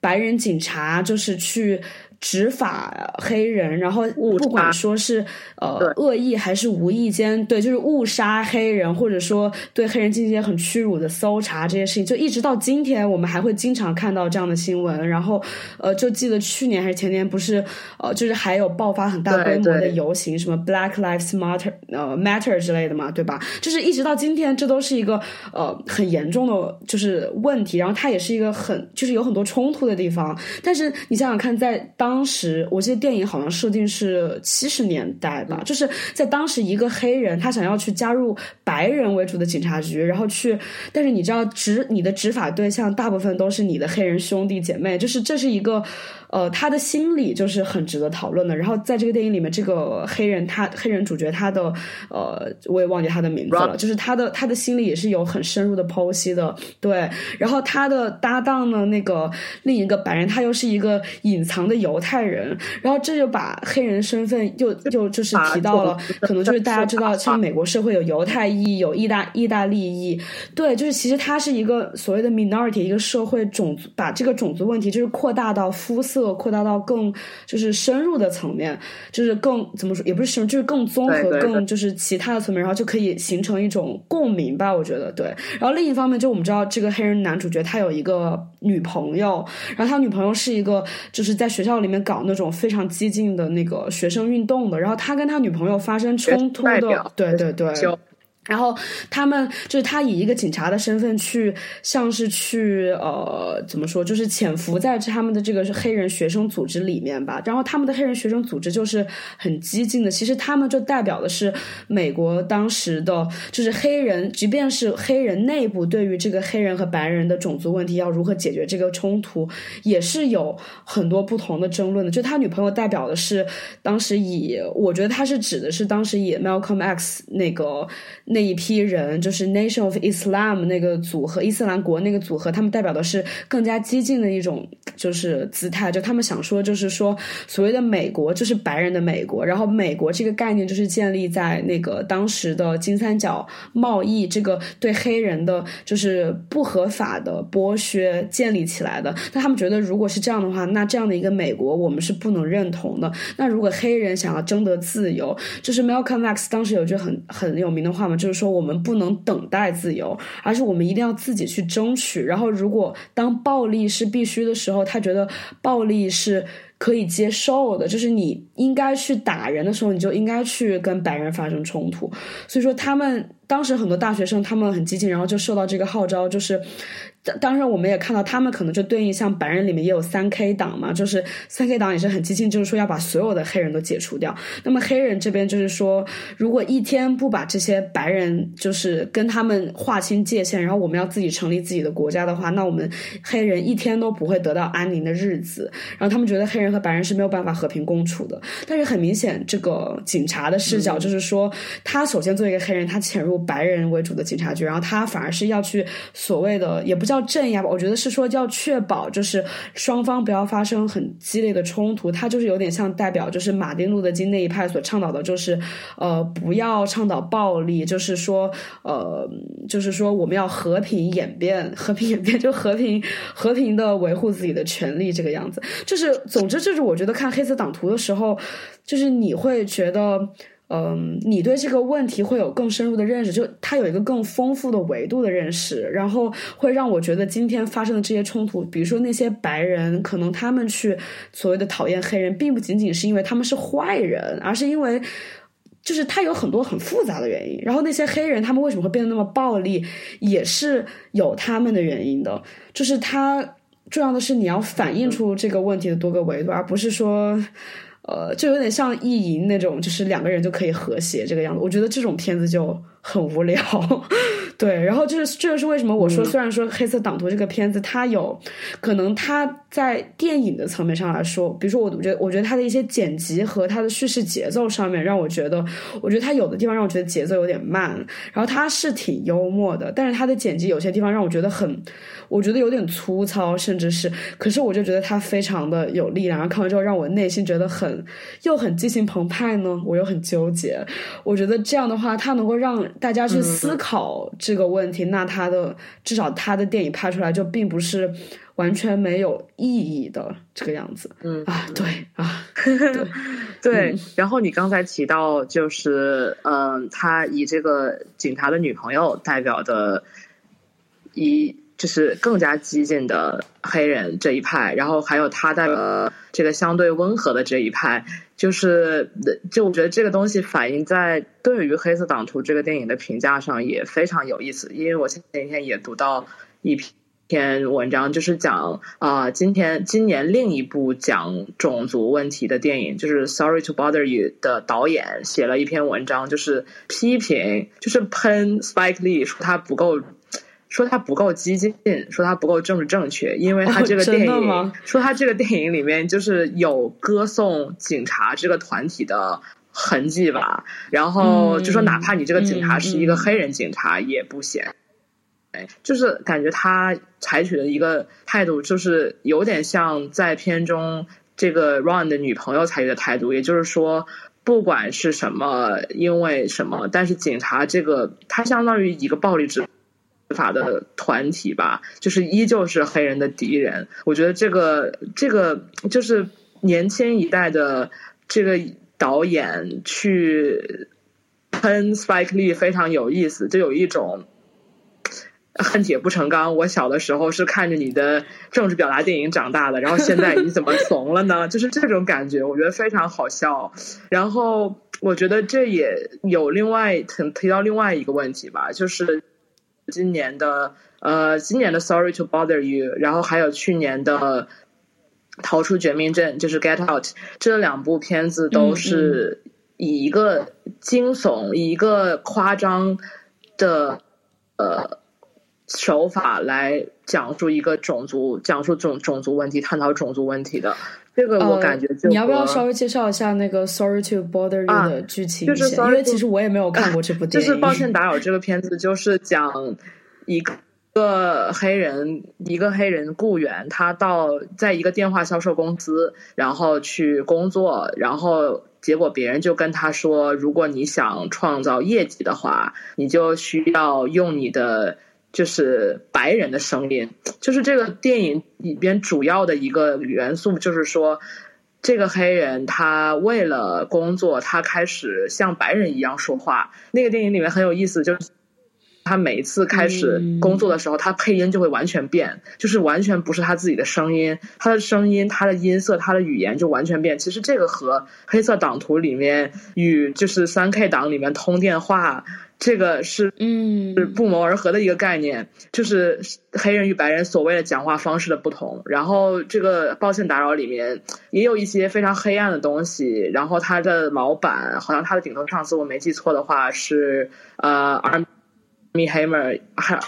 白人警察就是去。执法黑人，然后不管说是呃恶意还是无意间，对，就是误杀黑人，或者说对黑人进行一些很屈辱的搜查这些事情，就一直到今天，我们还会经常看到这样的新闻。然后呃，就记得去年还是前年，不是呃，就是还有爆发很大规模的游行，什么 Black Lives Matter 呃 Matter 之类的嘛，对吧？就是一直到今天，这都是一个呃很严重的就是问题。然后它也是一个很就是有很多冲突的地方。但是你想想看，在当当时我记得电影好像设定是七十年代吧，就是在当时一个黑人他想要去加入白人为主的警察局，然后去，但是你知道执你的执法对象大部分都是你的黑人兄弟姐妹，就是这是一个。呃，他的心理就是很值得讨论的。然后在这个电影里面，这个黑人他黑人主角他的呃，我也忘记他的名字了，就是他的他的心理也是有很深入的剖析的。对，然后他的搭档呢，那个另一个白人，他又是一个隐藏的犹太人。然后这就把黑人身份又又就是提到了，可能就是大家知道，像美国社会有犹太裔，有意大意大利裔。对，就是其实他是一个所谓的 minority，一个社会种族，把这个种族问题就是扩大到肤色。扩大到更就是深入的层面，就是更怎么说，也不是深，就是更综合、更就是其他的层面，然后就可以形成一种共鸣吧。我觉得对。然后另一方面，就我们知道这个黑人男主角他有一个女朋友，然后他女朋友是一个就是在学校里面搞那种非常激进的那个学生运动的，然后他跟他女朋友发生冲突的，对对对。然后他们就是他以一个警察的身份去，像是去呃怎么说，就是潜伏在他们的这个是黑人学生组织里面吧。然后他们的黑人学生组织就是很激进的，其实他们就代表的是美国当时的，就是黑人，即便是黑人内部对于这个黑人和白人的种族问题要如何解决这个冲突，也是有很多不同的争论的。就他女朋友代表的是当时以，我觉得他是指的是当时以 Malcolm X 那个。那一批人就是 Nation of Islam 那个组合，伊斯兰国那个组合，他们代表的是更加激进的一种就是姿态，就他们想说，就是说所谓的美国就是白人的美国，然后美国这个概念就是建立在那个当时的金三角贸易这个对黑人的就是不合法的剥削建立起来的。那他们觉得，如果是这样的话，那这样的一个美国我们是不能认同的。那如果黑人想要争得自由，就是 Malcolm X 当时有句很很有名的话嘛。就是说，我们不能等待自由，而是我们一定要自己去争取。然后，如果当暴力是必须的时候，他觉得暴力是可以接受的。就是你应该去打人的时候，你就应该去跟白人发生冲突。所以说，他们当时很多大学生他们很激进，然后就受到这个号召，就是。当然，我们也看到他们可能就对应像白人里面也有三 K 党嘛，就是三 K 党也是很激进，就是说要把所有的黑人都解除掉。那么黑人这边就是说，如果一天不把这些白人就是跟他们划清界限，然后我们要自己成立自己的国家的话，那我们黑人一天都不会得到安宁的日子。然后他们觉得黑人和白人是没有办法和平共处的。但是很明显，这个警察的视角就是说，他首先作为一个黑人，他潜入白人为主的警察局，然后他反而是要去所谓的也不叫。镇压吧，我觉得是说要确保，就是双方不要发生很激烈的冲突。他就是有点像代表，就是马丁路德金那一派所倡导的，就是呃不要倡导暴力，就是说呃就是说我们要和平演变，和平演变就和平和平的维护自己的权利这个样子。就是总之就是我觉得看黑色党徒的时候，就是你会觉得。嗯，你对这个问题会有更深入的认识，就它有一个更丰富的维度的认识，然后会让我觉得今天发生的这些冲突，比如说那些白人，可能他们去所谓的讨厌黑人，并不仅仅是因为他们是坏人，而是因为就是他有很多很复杂的原因。然后那些黑人他们为什么会变得那么暴力，也是有他们的原因的。就是他重要的是你要反映出这个问题的多个维度，而不是说。呃，就有点像意淫那种，就是两个人就可以和谐这个样子。我觉得这种片子就很无聊，对。然后就是这就是为什么我说，虽然说《黑色党徒》这个片子它有可能它在电影的层面上来说，比如说我觉得我觉得它的一些剪辑和它的叙事节奏上面，让我觉得，我觉得它有的地方让我觉得节奏有点慢。然后它是挺幽默的，但是它的剪辑有些地方让我觉得很。我觉得有点粗糙，甚至是，可是我就觉得它非常的有力量。然后看完之后，让我内心觉得很又很激情澎湃呢，我又很纠结。我觉得这样的话，它能够让大家去思考这个问题。那他的至少他的电影拍出来就并不是完全没有意义的这个样子。嗯啊，对啊，对对。然后你刚才提到，就是嗯，他以这个警察的女朋友代表的一。就是更加激进的黑人这一派，然后还有他的这个相对温和的这一派，就是就我觉得这个东西反映在对于《黑色党徒》这个电影的评价上也非常有意思。因为我前几天也读到一篇文章，就是讲啊，今天今年另一部讲种族问题的电影，就是《Sorry to Bother You》的导演写了一篇文章，就是批评，就是喷 Spike Lee 说他不够。说他不够激进，说他不够政治正确，因为他这个电影，说他这个电影里面就是有歌颂警察这个团体的痕迹吧。然后就说，哪怕你这个警察是一个黑人警察也不行。哎，就是感觉他采取的一个态度，就是有点像在片中这个 Ron 的女朋友采取的态度，也就是说，不管是什么，因为什么，但是警察这个，他相当于一个暴力之。法的团体吧，就是依旧是黑人的敌人。我觉得这个这个就是年轻一代的这个导演去喷 Spike Lee 非常有意思，就有一种恨铁不成钢。我小的时候是看着你的政治表达电影长大的，然后现在你怎么 怂了呢？就是这种感觉，我觉得非常好笑。然后我觉得这也有另外提提到另外一个问题吧，就是。今年的呃，今年的 Sorry to Bother You，然后还有去年的逃出绝命镇，就是 Get Out，这两部片子都是以一个惊悚、以一个夸张的呃手法来讲述一个种族、讲述种种族问题、探讨种族问题的。这个我感觉就，你要不要稍微介绍一下那个 Sorry to Bother You 的剧情？就是因为其实我也没有看过这部 电影。就是抱歉打扰，这个片子就是讲。一个黑人，一个黑人雇员，他到在一个电话销售公司，然后去工作，然后结果别人就跟他说，如果你想创造业绩的话，你就需要用你的就是白人的声音。就是这个电影里边主要的一个元素，就是说这个黑人他为了工作，他开始像白人一样说话。那个电影里面很有意思，就是。他每一次开始工作的时候，他配音就会完全变，就是完全不是他自己的声音，他的声音、他的音色、他的语言就完全变。其实这个和《黑色党徒》里面与就是三 K 党里面通电话，这个是嗯是不谋而合的一个概念，就是黑人与白人所谓的讲话方式的不同。然后这个抱歉打扰里面也有一些非常黑暗的东西。然后他的老板好像他的顶头上司，我没记错的话是呃。米海默尔，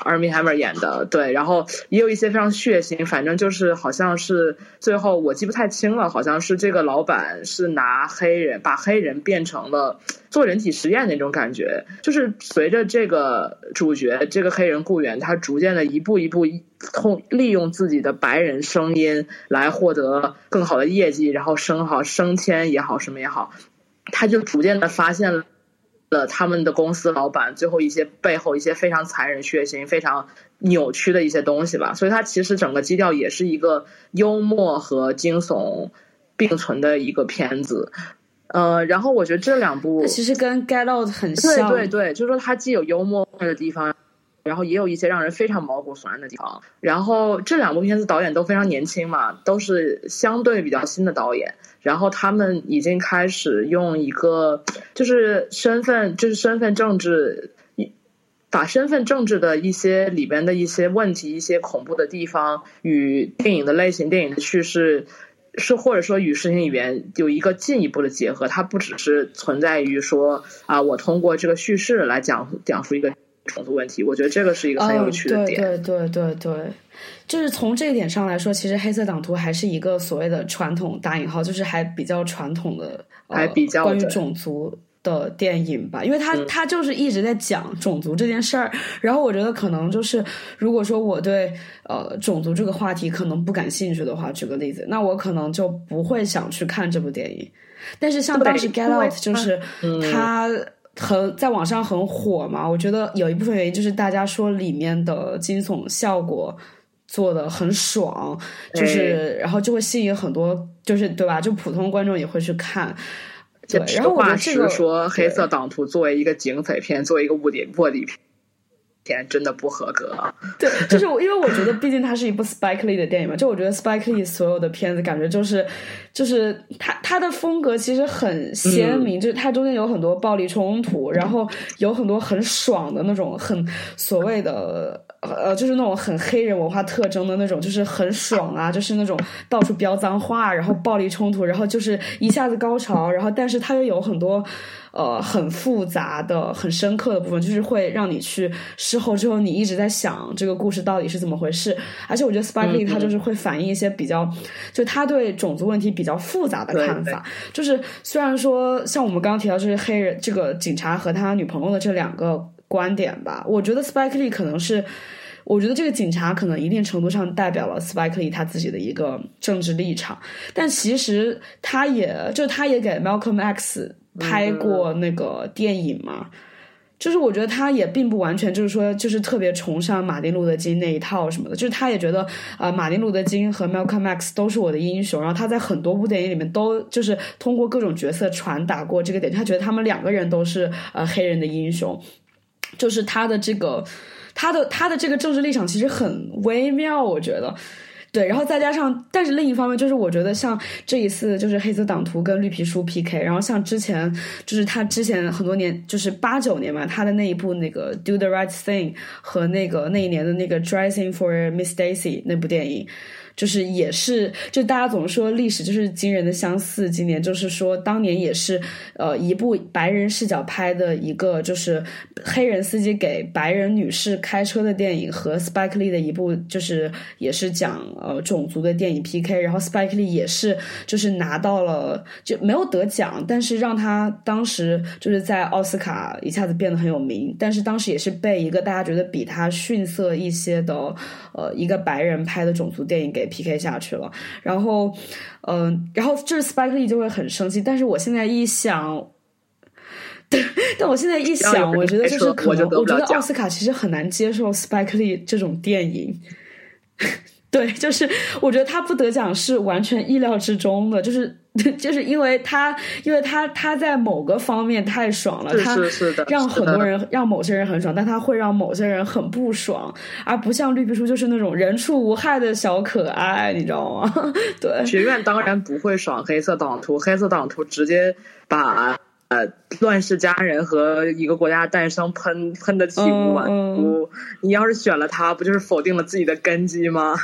阿米海默尔演的，对，然后也有一些非常血腥，反正就是好像是最后我记不太清了，好像是这个老板是拿黑人把黑人变成了做人体实验那种感觉，就是随着这个主角这个黑人雇员，他逐渐的一步一步通利用自己的白人声音来获得更好的业绩，然后升好升迁也好什么也好，他就逐渐的发现了。了他们的公司老板最后一些背后一些非常残忍、血腥、非常扭曲的一些东西吧，所以它其实整个基调也是一个幽默和惊悚并存的一个片子。呃，然后我觉得这两部其实跟《Get Out》很像，对对对，就是说它既有幽默的地方，然后也有一些让人非常毛骨悚然的地方。然后这两部片子导演都非常年轻嘛，都是相对比较新的导演，然后他们已经开始用一个就是身份，就是身份政治，把身份政治的一些里边的一些问题、一些恐怖的地方与电影的类型、电影的叙事。是或者说与视听语言有一个进一步的结合，它不只是存在于说啊，我通过这个叙事来讲讲述一个种族问题。我觉得这个是一个很有趣的点。对对对对对，就是从这一点上来说，其实黑色党徒还是一个所谓的传统打引号，就是还比较传统的，还比较关于种族。的电影吧，因为他他就是一直在讲种族这件事儿，然后我觉得可能就是，如果说我对呃种族这个话题可能不感兴趣的话，举个例子，那我可能就不会想去看这部电影。但是像当时《Get Out》就是它很在网上很火嘛，我觉得有一部分原因就是大家说里面的惊悚效果做的很爽，就是然后就会吸引很多，就是对吧？就普通观众也会去看。对，然后把这个说，《黑色党徒》作为一个警匪片，作为一个卧底卧底片，真的不合格。对，就是我，因为我觉得，毕竟它是一部 Spike Lee 的电影嘛。就我觉得 Spike Lee 所有的片子，感觉就是，就是他他的风格其实很鲜明，就是他中间有很多暴力冲突，然后有很多很爽的那种，很所谓的。呃，就是那种很黑人文化特征的那种，就是很爽啊，就是那种到处飙脏话，然后暴力冲突，然后就是一下子高潮，然后但是他又有很多呃很复杂的、很深刻的部分，就是会让你去事后之后你一直在想这个故事到底是怎么回事。而且我觉得 Spike Lee 他就是会反映一些比较，就他对种族问题比较复杂的看法。就是虽然说像我们刚刚提到，就是黑人这个警察和他女朋友的这两个观点吧，我觉得 Spike Lee 可能是。我觉得这个警察可能一定程度上代表了 Spike Lee 他自己的一个政治立场，但其实他也就他也给 Malcolm X 拍过那个电影嘛，就是我觉得他也并不完全就是说就是特别崇尚马丁路德金那一套什么的，就是他也觉得啊马丁路德金和 Malcolm X 都是我的英雄，然后他在很多部电影里面都就是通过各种角色传达过这个点，他觉得他们两个人都是呃黑人的英雄，就是他的这个。他的他的这个政治立场其实很微妙，我觉得，对，然后再加上，但是另一方面就是，我觉得像这一次就是黑色党徒跟绿皮书 PK，然后像之前就是他之前很多年就是八九年嘛，他的那一部那个 Do the Right Thing 和那个那一年的那个 Dressing for Miss Daisy 那部电影。就是也是，就大家总说历史就是惊人的相似。今年就是说，当年也是，呃，一部白人视角拍的一个就是黑人司机给白人女士开车的电影，和 Spike Lee 的一部就是也是讲呃种族的电影 PK。然后 Spike Lee 也是就是拿到了就没有得奖，但是让他当时就是在奥斯卡一下子变得很有名。但是当时也是被一个大家觉得比他逊色一些的呃一个白人拍的种族电影给。P.K. 下去了，然后，嗯，然后就是 Spike Lee 就会很生气。但是我现在一想，对，但我现在一想，我觉得就是可能，我觉得奥斯卡其实很难接受 Spike Lee 这种电影。对，就是我觉得他不得奖是完全意料之中的，就是 就是因为他，因为他他在某个方面太爽了，他让很多人让某些人很爽，但他会让某些人很不爽，而不像绿皮书就是那种人畜无害的小可爱，你知道吗？对，学院当然不会爽黑色党徒，黑色党徒直接把呃乱世佳人和一个国家诞生喷喷的体无完肤，你要是选了他，不就是否定了自己的根基吗？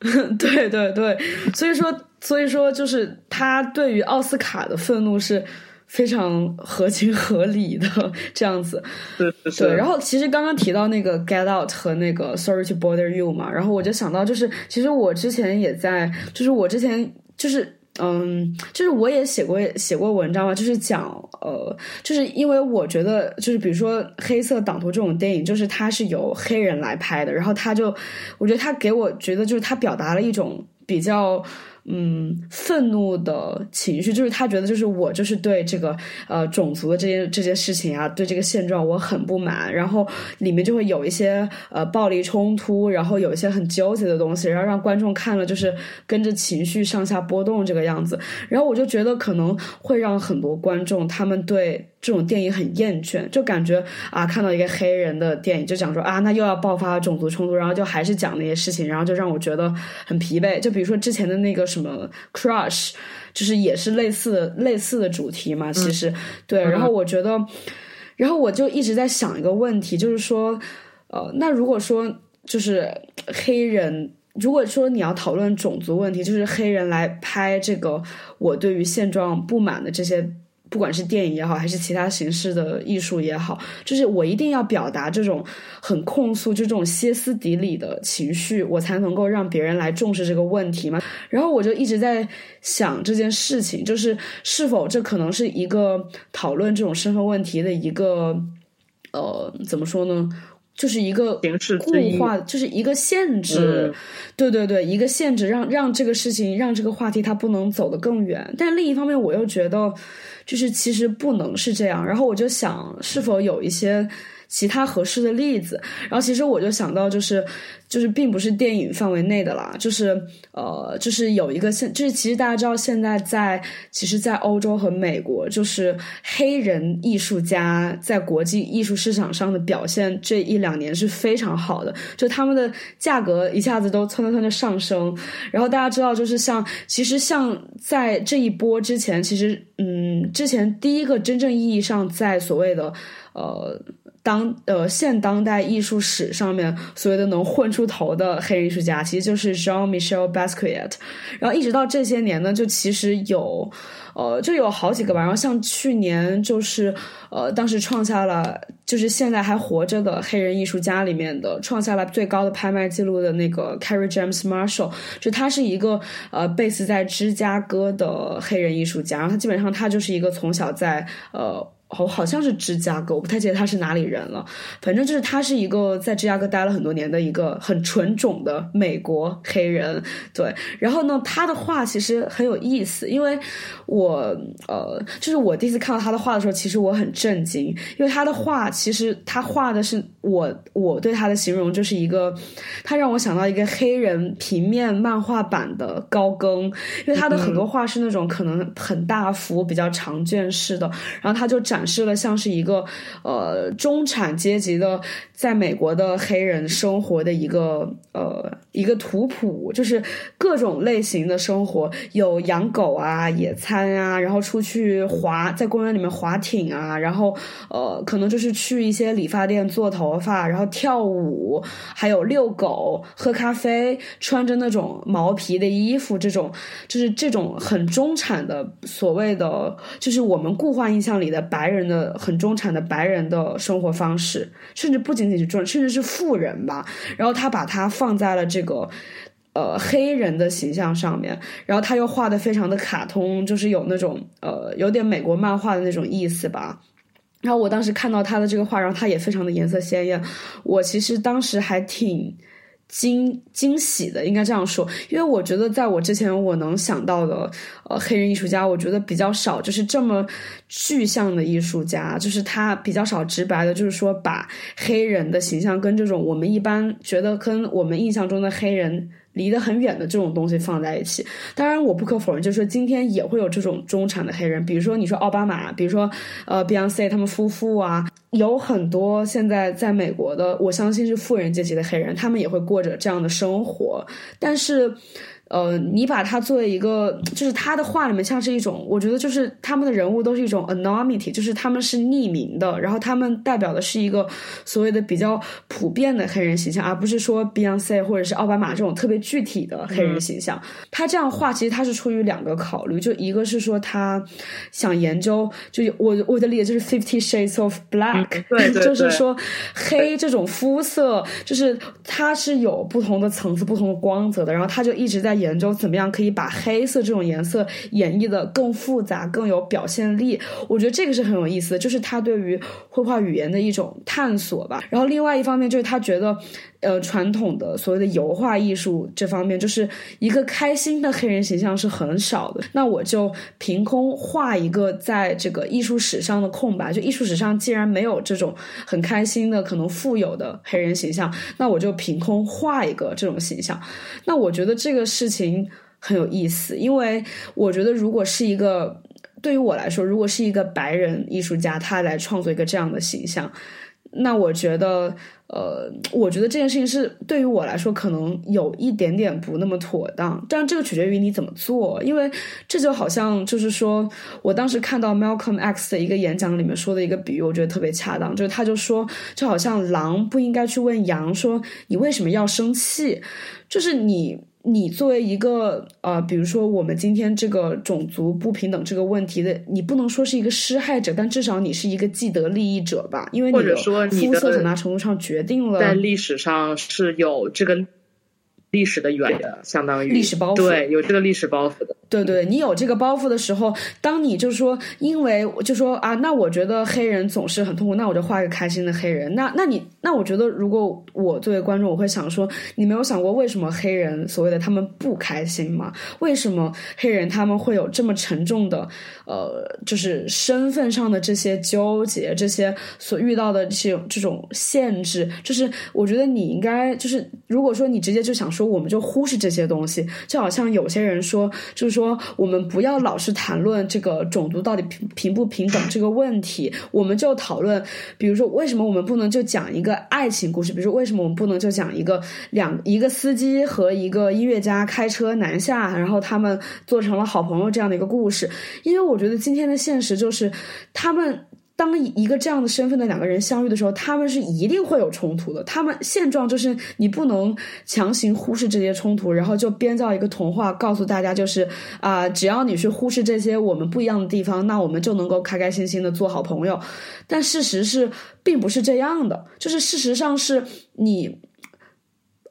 对对对，所以说，所以说，就是他对于奥斯卡的愤怒是非常合情合理的这样子。对对，然后其实刚刚提到那个《Get Out》和那个《Sorry to Bother You》嘛，然后我就想到，就是其实我之前也在，就是我之前就是。嗯，就是我也写过写过文章嘛，就是讲呃，就是因为我觉得，就是比如说《黑色党徒》这种电影，就是它是由黑人来拍的，然后他就，我觉得他给我觉得就是他表达了一种比较嗯愤怒的情绪，就是他觉得就是我就是对这个呃种族的这些这些事情啊，对这个现状我很不满，然后里面就会有一些呃暴力冲突，然后有一些很纠结的东西，然后让观众看了就是跟着情绪上下波动这个样子，然后我就觉得可能会让很多观众他们对这种电影很厌倦，就感觉啊看到一个黑人的电影就讲说啊那又要爆发种族冲突，然后就还是讲那些事情，然后就让我觉得很疲惫，就比如说之前的那个。什么 crush，就是也是类似的类似的主题嘛？其实对，然后我觉得，然后我就一直在想一个问题，就是说，呃，那如果说就是黑人，如果说你要讨论种族问题，就是黑人来拍这个我对于现状不满的这些。不管是电影也好，还是其他形式的艺术也好，就是我一定要表达这种很控诉，就这种歇斯底里的情绪，我才能够让别人来重视这个问题嘛。然后我就一直在想这件事情，就是是否这可能是一个讨论这种身份问题的一个呃，怎么说呢？就是一个固化，就是一个限制。对对对，一个限制，让让这个事情，让这个话题它不能走得更远。但另一方面，我又觉得。就是其实不能是这样，然后我就想是否有一些其他合适的例子，然后其实我就想到就是就是并不是电影范围内的啦，就是呃就是有一个现就是其实大家知道现在在其实，在欧洲和美国，就是黑人艺术家在国际艺术市场上的表现这一两年是非常好的，就他们的价格一下子都蹭蹭蹭的上升，然后大家知道就是像其实像在这一波之前，其实嗯。之前第一个真正意义上在所谓的呃当呃现当代艺术史上面所谓的能混出头的黑人艺术家，其实就是 Jean Michel Basquiat。然后一直到这些年呢，就其实有呃就有好几个吧。然后像去年就是呃当时创下了就是现在还活着的黑人艺术家里面的创下了最高的拍卖记录的那个 Carrie James Marshall，就他是一个呃 base 在芝加哥的黑人艺术家。然后他基本上他就是一个从小在呃。好，好像是芝加哥，我不太记得他是哪里人了。反正就是他是一个在芝加哥待了很多年的一个很纯种的美国黑人。对，然后呢，他的画其实很有意思，因为我呃，就是我第一次看到他的画的时候，其实我很震惊，因为他的画其实他画的是我我对他的形容就是一个，他让我想到一个黑人平面漫画版的高更，因为他的很多画是那种可能很大幅、比较长卷式的，然后他就展。展示了像是一个呃中产阶级的在美国的黑人生活的一个呃一个图谱，就是各种类型的生活，有养狗啊、野餐啊，然后出去滑在公园里面滑艇啊，然后呃可能就是去一些理发店做头发，然后跳舞，还有遛狗、喝咖啡，穿着那种毛皮的衣服，这种就是这种很中产的所谓的，就是我们固化印象里的白。人的很中产的白人的生活方式，甚至不仅仅是中，甚至是富人吧。然后他把它放在了这个呃黑人的形象上面，然后他又画的非常的卡通，就是有那种呃有点美国漫画的那种意思吧。然后我当时看到他的这个画，然后他也非常的颜色鲜艳。我其实当时还挺。惊惊喜的，应该这样说，因为我觉得在我之前我能想到的，呃，黑人艺术家，我觉得比较少，就是这么具象的艺术家，就是他比较少直白的，就是说把黑人的形象跟这种我们一般觉得跟我们印象中的黑人。离得很远的这种东西放在一起，当然我不可否认，就是说今天也会有这种中产的黑人，比如说你说奥巴马，比如说呃 Beyonce 他们夫妇啊，有很多现在在美国的，我相信是富人阶级的黑人，他们也会过着这样的生活，但是。呃，你把它作为一个，就是他的画里面像是一种，我觉得就是他们的人物都是一种 anonymity，就是他们是匿名的，然后他们代表的是一个所谓的比较普遍的黑人形象，而不是说 Beyonce 或者是奥巴马这种特别具体的黑人形象。他这样画其实他是出于两个考虑，就一个是说他想研究，就我我的理解就是 Fifty Shades of Black，对，就是说黑这种肤色，就是它是有不同的层次、不同的光泽的，然后他就一直在。研究怎么样可以把黑色这种颜色演绎的更复杂、更有表现力？我觉得这个是很有意思的，就是他对于绘画语言的一种探索吧。然后另外一方面。就是他觉得，呃，传统的所谓的油画艺术这方面，就是一个开心的黑人形象是很少的。那我就凭空画一个在这个艺术史上的空白，就艺术史上既然没有这种很开心的、可能富有的黑人形象，那我就凭空画一个这种形象。那我觉得这个是事情很有意思，因为我觉得如果是一个对于我来说，如果是一个白人艺术家，他来创作一个这样的形象。那我觉得，呃，我觉得这件事情是对于我来说可能有一点点不那么妥当，但这个取决于你怎么做，因为这就好像就是说我当时看到 Malcolm X 的一个演讲里面说的一个比喻，我觉得特别恰当，就是他就说，就好像狼不应该去问羊说你为什么要生气，就是你。你作为一个呃，比如说我们今天这个种族不平等这个问题的，你不能说是一个施害者，但至少你是一个既得利益者吧？因为或者说肤色很大程度上决定了在历史上是有这个历史的远的，相当于历史包袱，对，有这个历史包袱的。对对，你有这个包袱的时候，当你就说，因为就说啊，那我觉得黑人总是很痛苦，那我就画一个开心的黑人。那那你那我觉得，如果我作为观众，我会想说，你没有想过为什么黑人所谓的他们不开心吗？为什么黑人他们会有这么沉重的呃，就是身份上的这些纠结，这些所遇到的这种这种限制？就是我觉得你应该就是，如果说你直接就想说，我们就忽视这些东西，就好像有些人说，就是说。我们不要老是谈论这个种族到底平平不平等这个问题，我们就讨论，比如说为什么我们不能就讲一个爱情故事？比如说为什么我们不能就讲一个两一个司机和一个音乐家开车南下，然后他们做成了好朋友这样的一个故事？因为我觉得今天的现实就是他们。当一个这样的身份的两个人相遇的时候，他们是一定会有冲突的。他们现状就是你不能强行忽视这些冲突，然后就编造一个童话，告诉大家就是啊，只要你去忽视这些我们不一样的地方，那我们就能够开开心心的做好朋友。但事实是，并不是这样的。就是事实上是你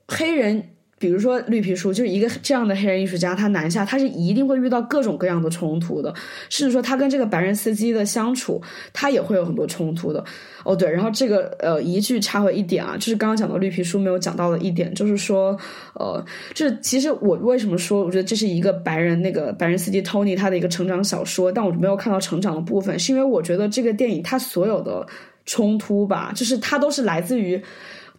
黑人。比如说绿皮书，就是一个这样的黑人艺术家，他南下，他是一定会遇到各种各样的冲突的。甚至说，他跟这个白人司机的相处，他也会有很多冲突的。哦，对，然后这个呃，一句插回一点啊，就是刚刚讲到绿皮书没有讲到的一点，就是说，呃，这其实我为什么说，我觉得这是一个白人那个白人司机 Tony 他的一个成长小说，但我没有看到成长的部分，是因为我觉得这个电影它所有的冲突吧，就是它都是来自于。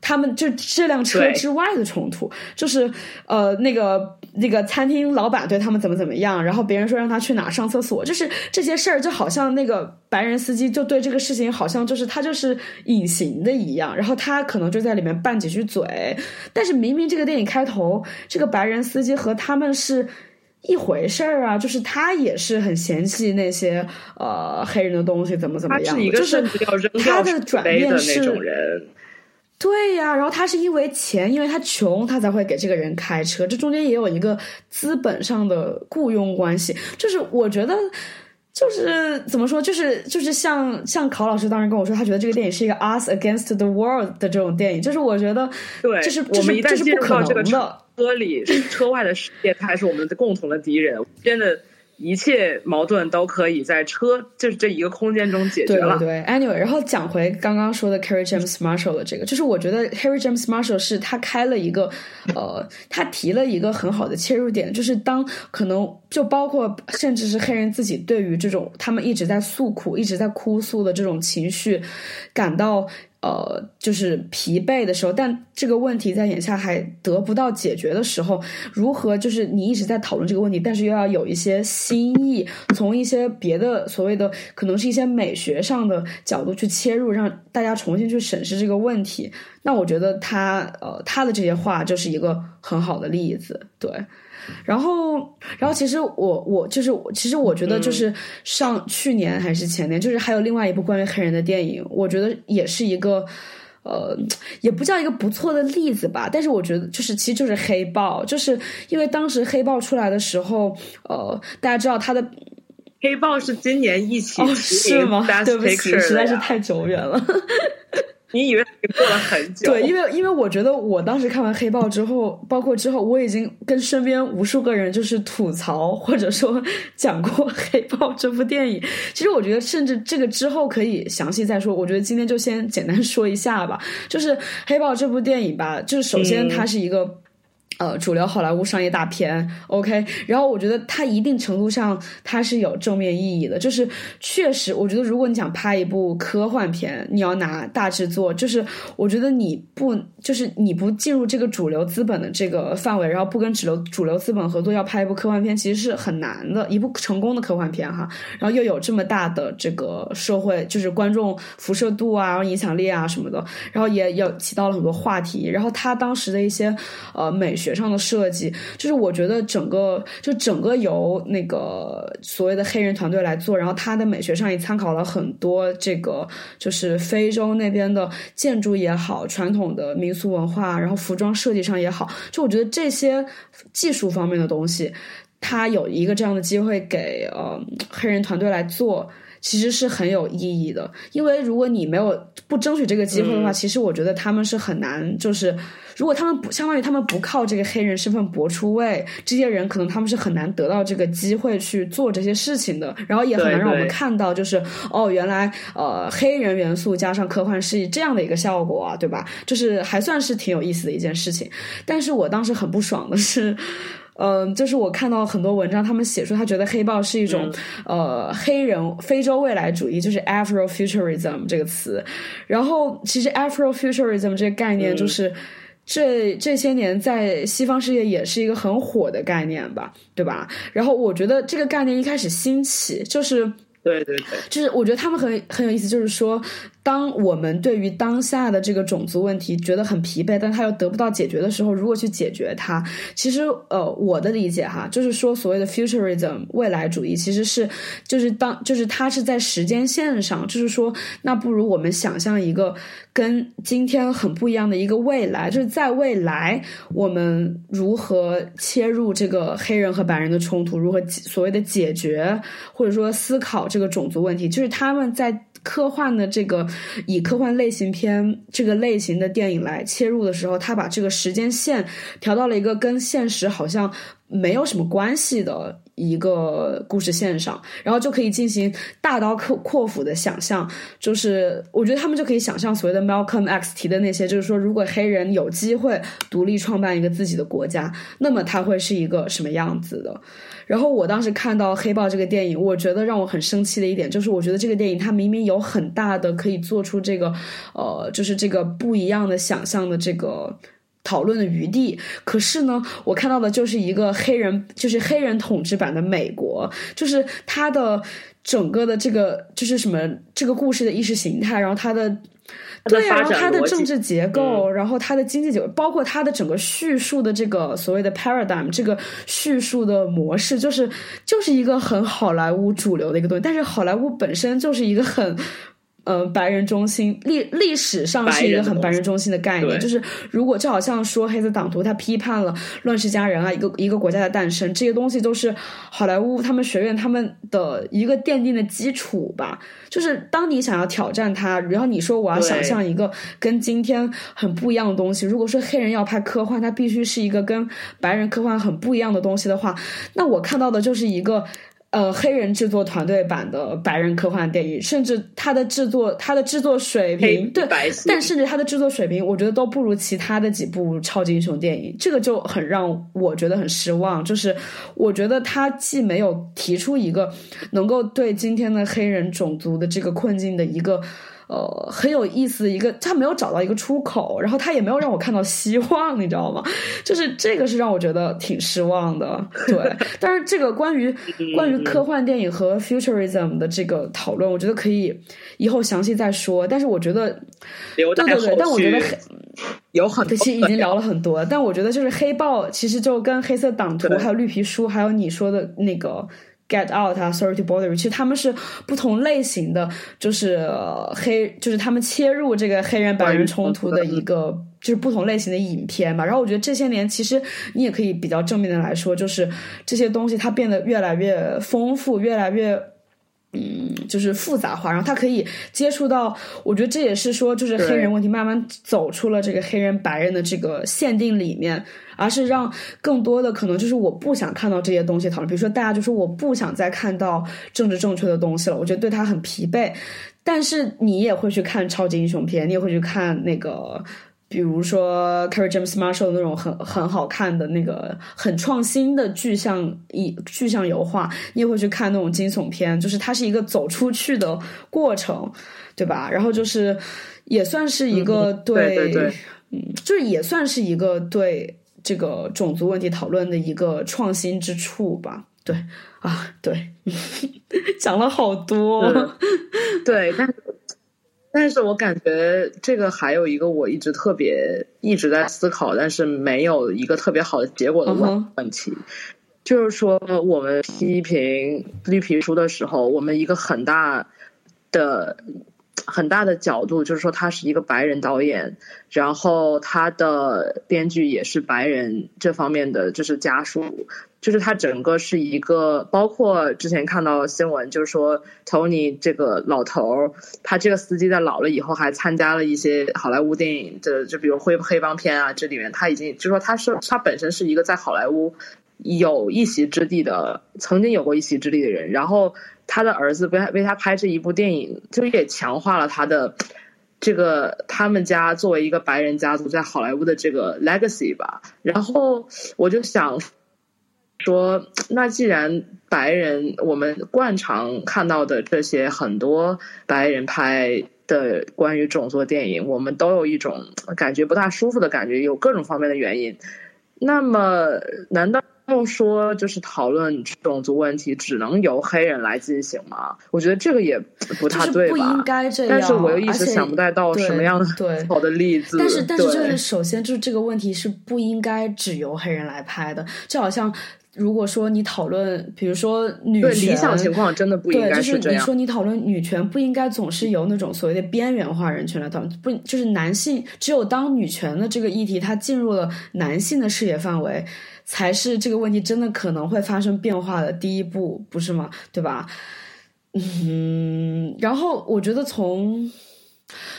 他们就这辆车之外的冲突，就是呃，那个那个餐厅老板对他们怎么怎么样，然后别人说让他去哪上厕所，就是这些事儿，就好像那个白人司机就对这个事情好像就是他就是隐形的一样，然后他可能就在里面拌几句嘴，但是明明这个电影开头，这个白人司机和他们是一回事儿啊，就是他也是很嫌弃那些呃黑人的东西怎么怎么样，就是他的转变是。对呀，然后他是因为钱，因为他穷，他才会给这个人开车。这中间也有一个资本上的雇佣关系。就是我觉得，就是怎么说，就是就是像像考老师当时跟我说，他觉得这个电影是一个 us against the world 的这种电影。就是我觉得，对，就是我们一旦进入到这个车里、车外的世界，他还是我们的共同的敌人。真的。一切矛盾都可以在车就是这一个空间中解决了。对，Anyway，然后讲回刚刚说的 Harry James Marshall 的这个，就是我觉得 Harry James Marshall 是他开了一个，呃，他提了一个很好的切入点，就是当可能就包括甚至是黑人自己对于这种他们一直在诉苦、一直在哭诉的这种情绪感到。呃，就是疲惫的时候，但这个问题在眼下还得不到解决的时候，如何就是你一直在讨论这个问题，但是又要有一些新意，从一些别的所谓的可能是一些美学上的角度去切入，让大家重新去审视这个问题。那我觉得他呃他的这些话就是一个很好的例子，对。然后，然后其实我我就是，其实我觉得就是上去年还是前年，就是还有另外一部关于黑人的电影，我觉得也是一个，呃，也不叫一个不错的例子吧。但是我觉得就是，其实就是黑豹，就是因为当时黑豹出来的时候，呃，大家知道他的黑豹是今年一起是吗？对不起，实在是太久远了。你以为过了很久？对，因为因为我觉得我当时看完《黑豹》之后，包括之后，我已经跟身边无数个人就是吐槽或者说 讲过《黑豹》这部电影。其实我觉得，甚至这个之后可以详细再说。我觉得今天就先简单说一下吧。就是《黑豹》这部电影吧，就是首先它是一个。呃，主流好莱坞商业大片，OK，然后我觉得它一定程度上它是有正面意义的，就是确实，我觉得如果你想拍一部科幻片，你要拿大制作，就是我觉得你不就是你不进入这个主流资本的这个范围，然后不跟主流主流资本合作，要拍一部科幻片，其实是很难的，一部成功的科幻片哈，然后又有这么大的这个社会，就是观众辐射度啊，然后影响力啊什么的，然后也有起到了很多话题，然后他当时的一些呃美。学上的设计，就是我觉得整个就整个由那个所谓的黑人团队来做，然后他的美学上也参考了很多这个就是非洲那边的建筑也好，传统的民俗文化，然后服装设计上也好，就我觉得这些技术方面的东西，他有一个这样的机会给呃黑人团队来做。其实是很有意义的，因为如果你没有不争取这个机会的话，其实我觉得他们是很难。就是如果他们不相当于他们不靠这个黑人身份搏出位，这些人可能他们是很难得到这个机会去做这些事情的。然后也很难让我们看到，就是哦，原来呃黑人元素加上科幻是这样的一个效果啊，对吧？就是还算是挺有意思的一件事情。但是我当时很不爽的是。嗯，就是我看到很多文章，他们写出他觉得黑豹是一种呃黑人非洲未来主义，就是 Afrofuturism 这个词。然后其实 Afrofuturism 这个概念，就是这这些年在西方世界也是一个很火的概念吧，对吧？然后我觉得这个概念一开始兴起，就是对对对，就是我觉得他们很很有意思，就是说。当我们对于当下的这个种族问题觉得很疲惫，但他又得不到解决的时候，如果去解决它，其实呃，我的理解哈，就是说所谓的 futurism 未来主义，其实是就是当就是它是在时间线上，就是说，那不如我们想象一个跟今天很不一样的一个未来，就是在未来我们如何切入这个黑人和白人的冲突，如何所谓的解决或者说思考这个种族问题，就是他们在。科幻的这个以科幻类型片这个类型的电影来切入的时候，他把这个时间线调到了一个跟现实好像没有什么关系的一个故事线上，然后就可以进行大刀阔阔斧的想象。就是我觉得他们就可以想象所谓的 Malcolm X 提的那些，就是说如果黑人有机会独立创办一个自己的国家，那么他会是一个什么样子的。然后我当时看到《黑豹》这个电影，我觉得让我很生气的一点就是，我觉得这个电影它明明有很大的可以做出这个，呃，就是这个不一样的想象的这个讨论的余地，可是呢，我看到的就是一个黑人，就是黑人统治版的美国，就是它的整个的这个就是什么这个故事的意识形态，然后它的。对呀，然后它的政治结构，然后它的经济结构，包括它的整个叙述的这个所谓的 paradigm，这个叙述的模式，就是就是一个很好莱坞主流的一个东西。但是好莱坞本身就是一个很。呃，白人中心历历史上是一个很白人中心的概念，就是如果就好像说黑色党徒他批判了《乱世佳人》啊，一个一个国家的诞生，这些东西都是好莱坞他们学院他们的一个奠定的基础吧。就是当你想要挑战它，然后你说我要想象一个跟今天很不一样的东西，如果说黑人要拍科幻，它必须是一个跟白人科幻很不一样的东西的话，那我看到的就是一个。呃，黑人制作团队版的白人科幻电影，甚至它的制作，它的制作水平，对，但甚至它的制作水平，我觉得都不如其他的几部超级英雄电影，这个就很让我觉得很失望。就是我觉得它既没有提出一个能够对今天的黑人种族的这个困境的一个。呃，很有意思的一个，他没有找到一个出口，然后他也没有让我看到希望，你知道吗？就是这个是让我觉得挺失望的。对，但是这个关于关于科幻电影和 futurism 的这个讨论，我觉得可以以后详细再说。但是我觉得，对对对，但我觉得有很其实已经聊了很多，但我觉得就是黑豹其实就跟黑色党徒还有绿皮书，还有你说的那个。Get out 啊，Sorry to bother you。其实他们是不同类型的，就是黑，就是他们切入这个黑人白人冲突的一个，就是不同类型的影片吧。然后我觉得这些年，其实你也可以比较正面的来说，就是这些东西它变得越来越丰富，越来越嗯，就是复杂化，然后它可以接触到，我觉得这也是说，就是黑人问题慢慢走出了这个黑人白人的这个限定里面，而是让更多的可能就是我不想看到这些东西讨论，比如说大家就说我不想再看到政治正确的东西了，我觉得对他很疲惫，但是你也会去看超级英雄片，你也会去看那个。比如说 Carrie James Marshall 那种很很好看的那个很创新的具象一具象油画，你也会去看那种惊悚片，就是它是一个走出去的过程，对吧？然后就是也算是一个对，嗯，就是也算是一个对这个种族问题讨论的一个创新之处吧。对啊，对，讲了好多，对，但是。但是我感觉这个还有一个我一直特别一直在思考，但是没有一个特别好的结果的问问题，就是说我们批评绿皮书的时候，我们一个很大的很大的角度就是说他是一个白人导演，然后他的编剧也是白人这方面的就是家属。就是他整个是一个，包括之前看到新闻，就是说 Tony 这个老头儿，他这个司机在老了以后还参加了一些好莱坞电影的，就比如黑黑帮片啊，这里面他已经就说他是他本身是一个在好莱坞有一席之地的，曾经有过一席之地的人，然后他的儿子为他为他拍这一部电影，就也强化了他的这个他们家作为一个白人家族在好莱坞的这个 legacy 吧，然后我就想。说，那既然白人我们惯常看到的这些很多白人拍的关于种族电影，我们都有一种感觉不大舒服的感觉，有各种方面的原因。那么，难道说就是讨论种族问题只能由黑人来进行吗？我觉得这个也不太对吧？不应该这样。但是我又一直想不到什么样的好的例子。但是，但是就是首先就是这个问题是不应该只由黑人来拍的，就好像。如果说你讨论，比如说女权，对理想情况真的不应该是这样。你说你讨论女权，不应该总是由那种所谓的边缘化人群来讨论，不就是男性？只有当女权的这个议题它进入了男性的视野范围，才是这个问题真的可能会发生变化的第一步，不是吗？对吧？嗯，然后我觉得从。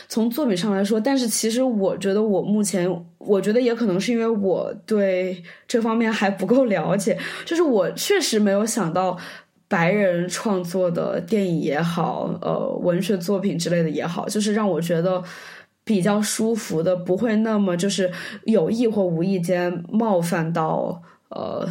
从作品上来说，但是其实我觉得我目前，我觉得也可能是因为我对这方面还不够了解，就是我确实没有想到白人创作的电影也好，呃，文学作品之类的也好，就是让我觉得比较舒服的，不会那么就是有意或无意间冒犯到呃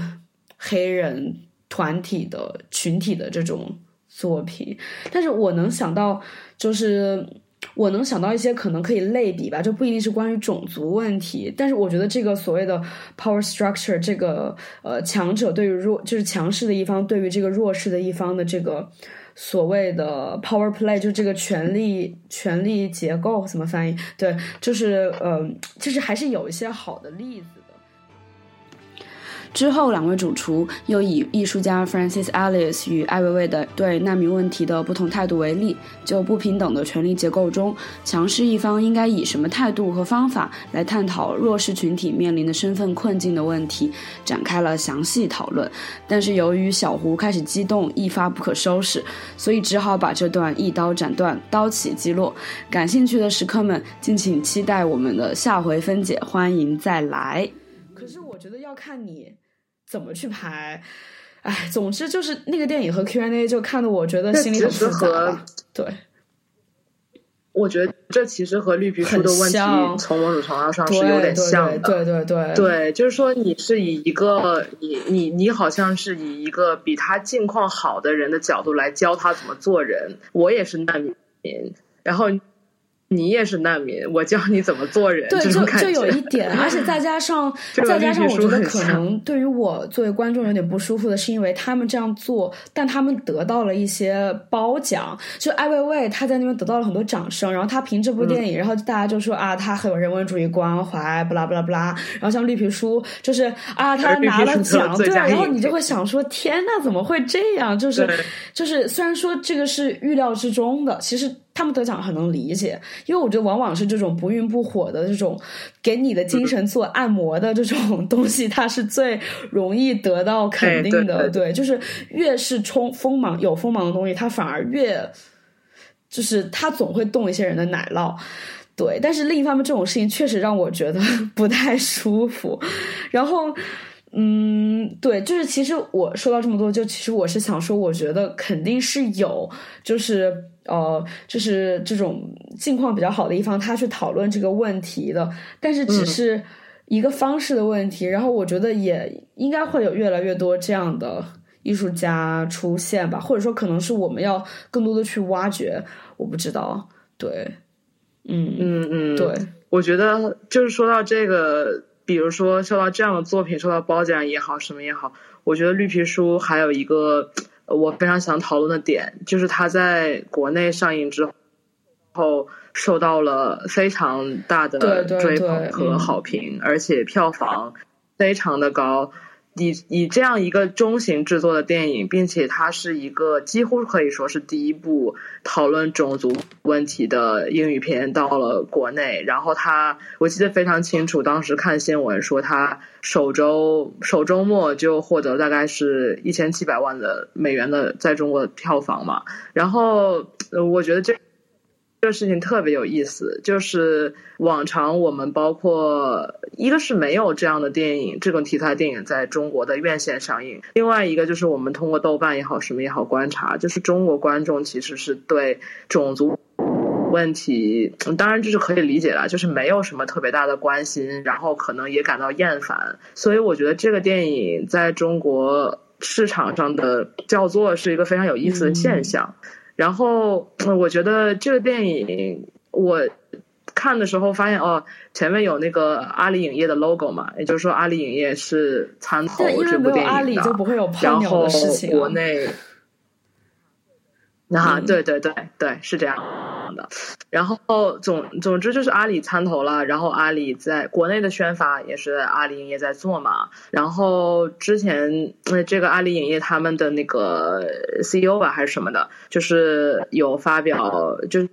黑人团体的群体的这种作品，但是我能想到就是。我能想到一些可能可以类比吧，就不一定是关于种族问题，但是我觉得这个所谓的 power structure，这个呃强者对于弱，就是强势的一方对于这个弱势的一方的这个所谓的 power play，就这个权力权力结构怎么翻译？对，就是呃，就是还是有一些好的例子。之后，两位主厨又以艺术家 Francis Alice 与艾薇薇的对难民问题的不同态度为例，就不平等的权力结构中，强势一方应该以什么态度和方法来探讨弱势群体面临的身份困境的问题，展开了详细讨论。但是由于小胡开始激动，一发不可收拾，所以只好把这段一刀斩断，刀起击落。感兴趣的食客们，敬请期待我们的下回分解，欢迎再来。可是我觉得要看你。怎么去排？哎，总之就是那个电影和 Q&A 就看得，我觉得心里很复杂。对，我觉得这其实和绿皮书的问题从某种程度上是有点像的。对对对，对，就是说你是以一个你你你好像是以一个比他境况好的人的角度来教他怎么做人。我也是难民，然后。你也是难民，我教你怎么做人。对，就就有一点，而且再加上 再加上，我觉得可能对于我作为观众有点不舒服的是，因为他们这样做，但他们得到了一些褒奖。就艾薇薇，她在那边得到了很多掌声，然后她凭这部电影，然后大家就说啊，她很有人文主义关怀，不拉不拉不拉。然后像绿皮书，就是啊，他拿了奖，对，然后你就会想说，天呐，怎么会这样？就是就是，虽然说这个是预料之中的，其实。他们得奖很能理解，因为我觉得往往是这种不孕不火的这种给你的精神做按摩的这种东西，它是最容易得到肯定的。对，就是越是冲锋芒有锋芒的东西，它反而越就是它总会动一些人的奶酪。对，但是另一方面，这种事情确实让我觉得不太舒服。然后。嗯，对，就是其实我说到这么多，就其实我是想说，我觉得肯定是有，就是呃，就是这种境况比较好的一方，他去讨论这个问题的，但是只是一个方式的问题。然后我觉得也应该会有越来越多这样的艺术家出现吧，或者说可能是我们要更多的去挖掘，我不知道。对，嗯嗯嗯，对，我觉得就是说到这个。比如说受到这样的作品受到褒奖也好，什么也好，我觉得绿皮书还有一个我非常想讨论的点，就是它在国内上映之后受到了非常大的追捧和好评，而且票房非常的高。以以这样一个中型制作的电影，并且它是一个几乎可以说是第一部讨论种族问题的英语片到了国内。然后它，我记得非常清楚，当时看新闻说它首周首周末就获得大概是一千七百万的美元的在中国的票房嘛。然后呃我觉得这。这个事情特别有意思，就是往常我们包括一个是没有这样的电影，这种题材电影在中国的院线上映；另外一个就是我们通过豆瓣也好，什么也好观察，就是中国观众其实是对种族问题，当然这是可以理解的，就是没有什么特别大的关心，然后可能也感到厌烦。所以我觉得这个电影在中国市场上的叫做是一个非常有意思的现象。然后 我觉得这个电影我看的时候发现哦，前面有那个阿里影业的 logo 嘛，也就是说阿里影业是参投这部电影的。然后国内，啊，对对对对，是这样。然后总总之就是阿里参投了，然后阿里在国内的宣发也是阿里影业在做嘛，然后之前那这个阿里影业他们的那个 CEO 吧还是什么的，就是有发表就。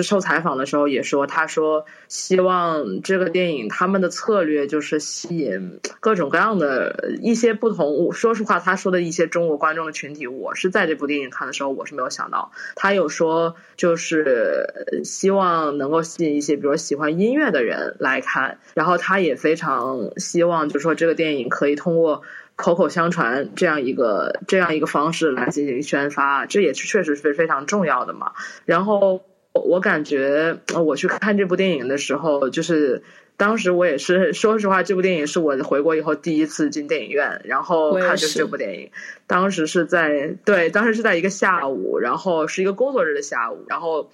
受采访的时候也说，他说希望这个电影他们的策略就是吸引各种各样的一些不同。说实话，他说的一些中国观众的群体，我是在这部电影看的时候我是没有想到。他有说就是希望能够吸引一些比如喜欢音乐的人来看，然后他也非常希望就是说这个电影可以通过口口相传这样一个这样一个方式来进行宣发，这也是确实是非常重要的嘛。然后。我感觉我去看这部电影的时候，就是当时我也是 说实话，这部电影是我回国以后第一次进电影院，然后看就是这部电影。当时是在对，当时是在一个下午，然后是一个工作日的下午，然后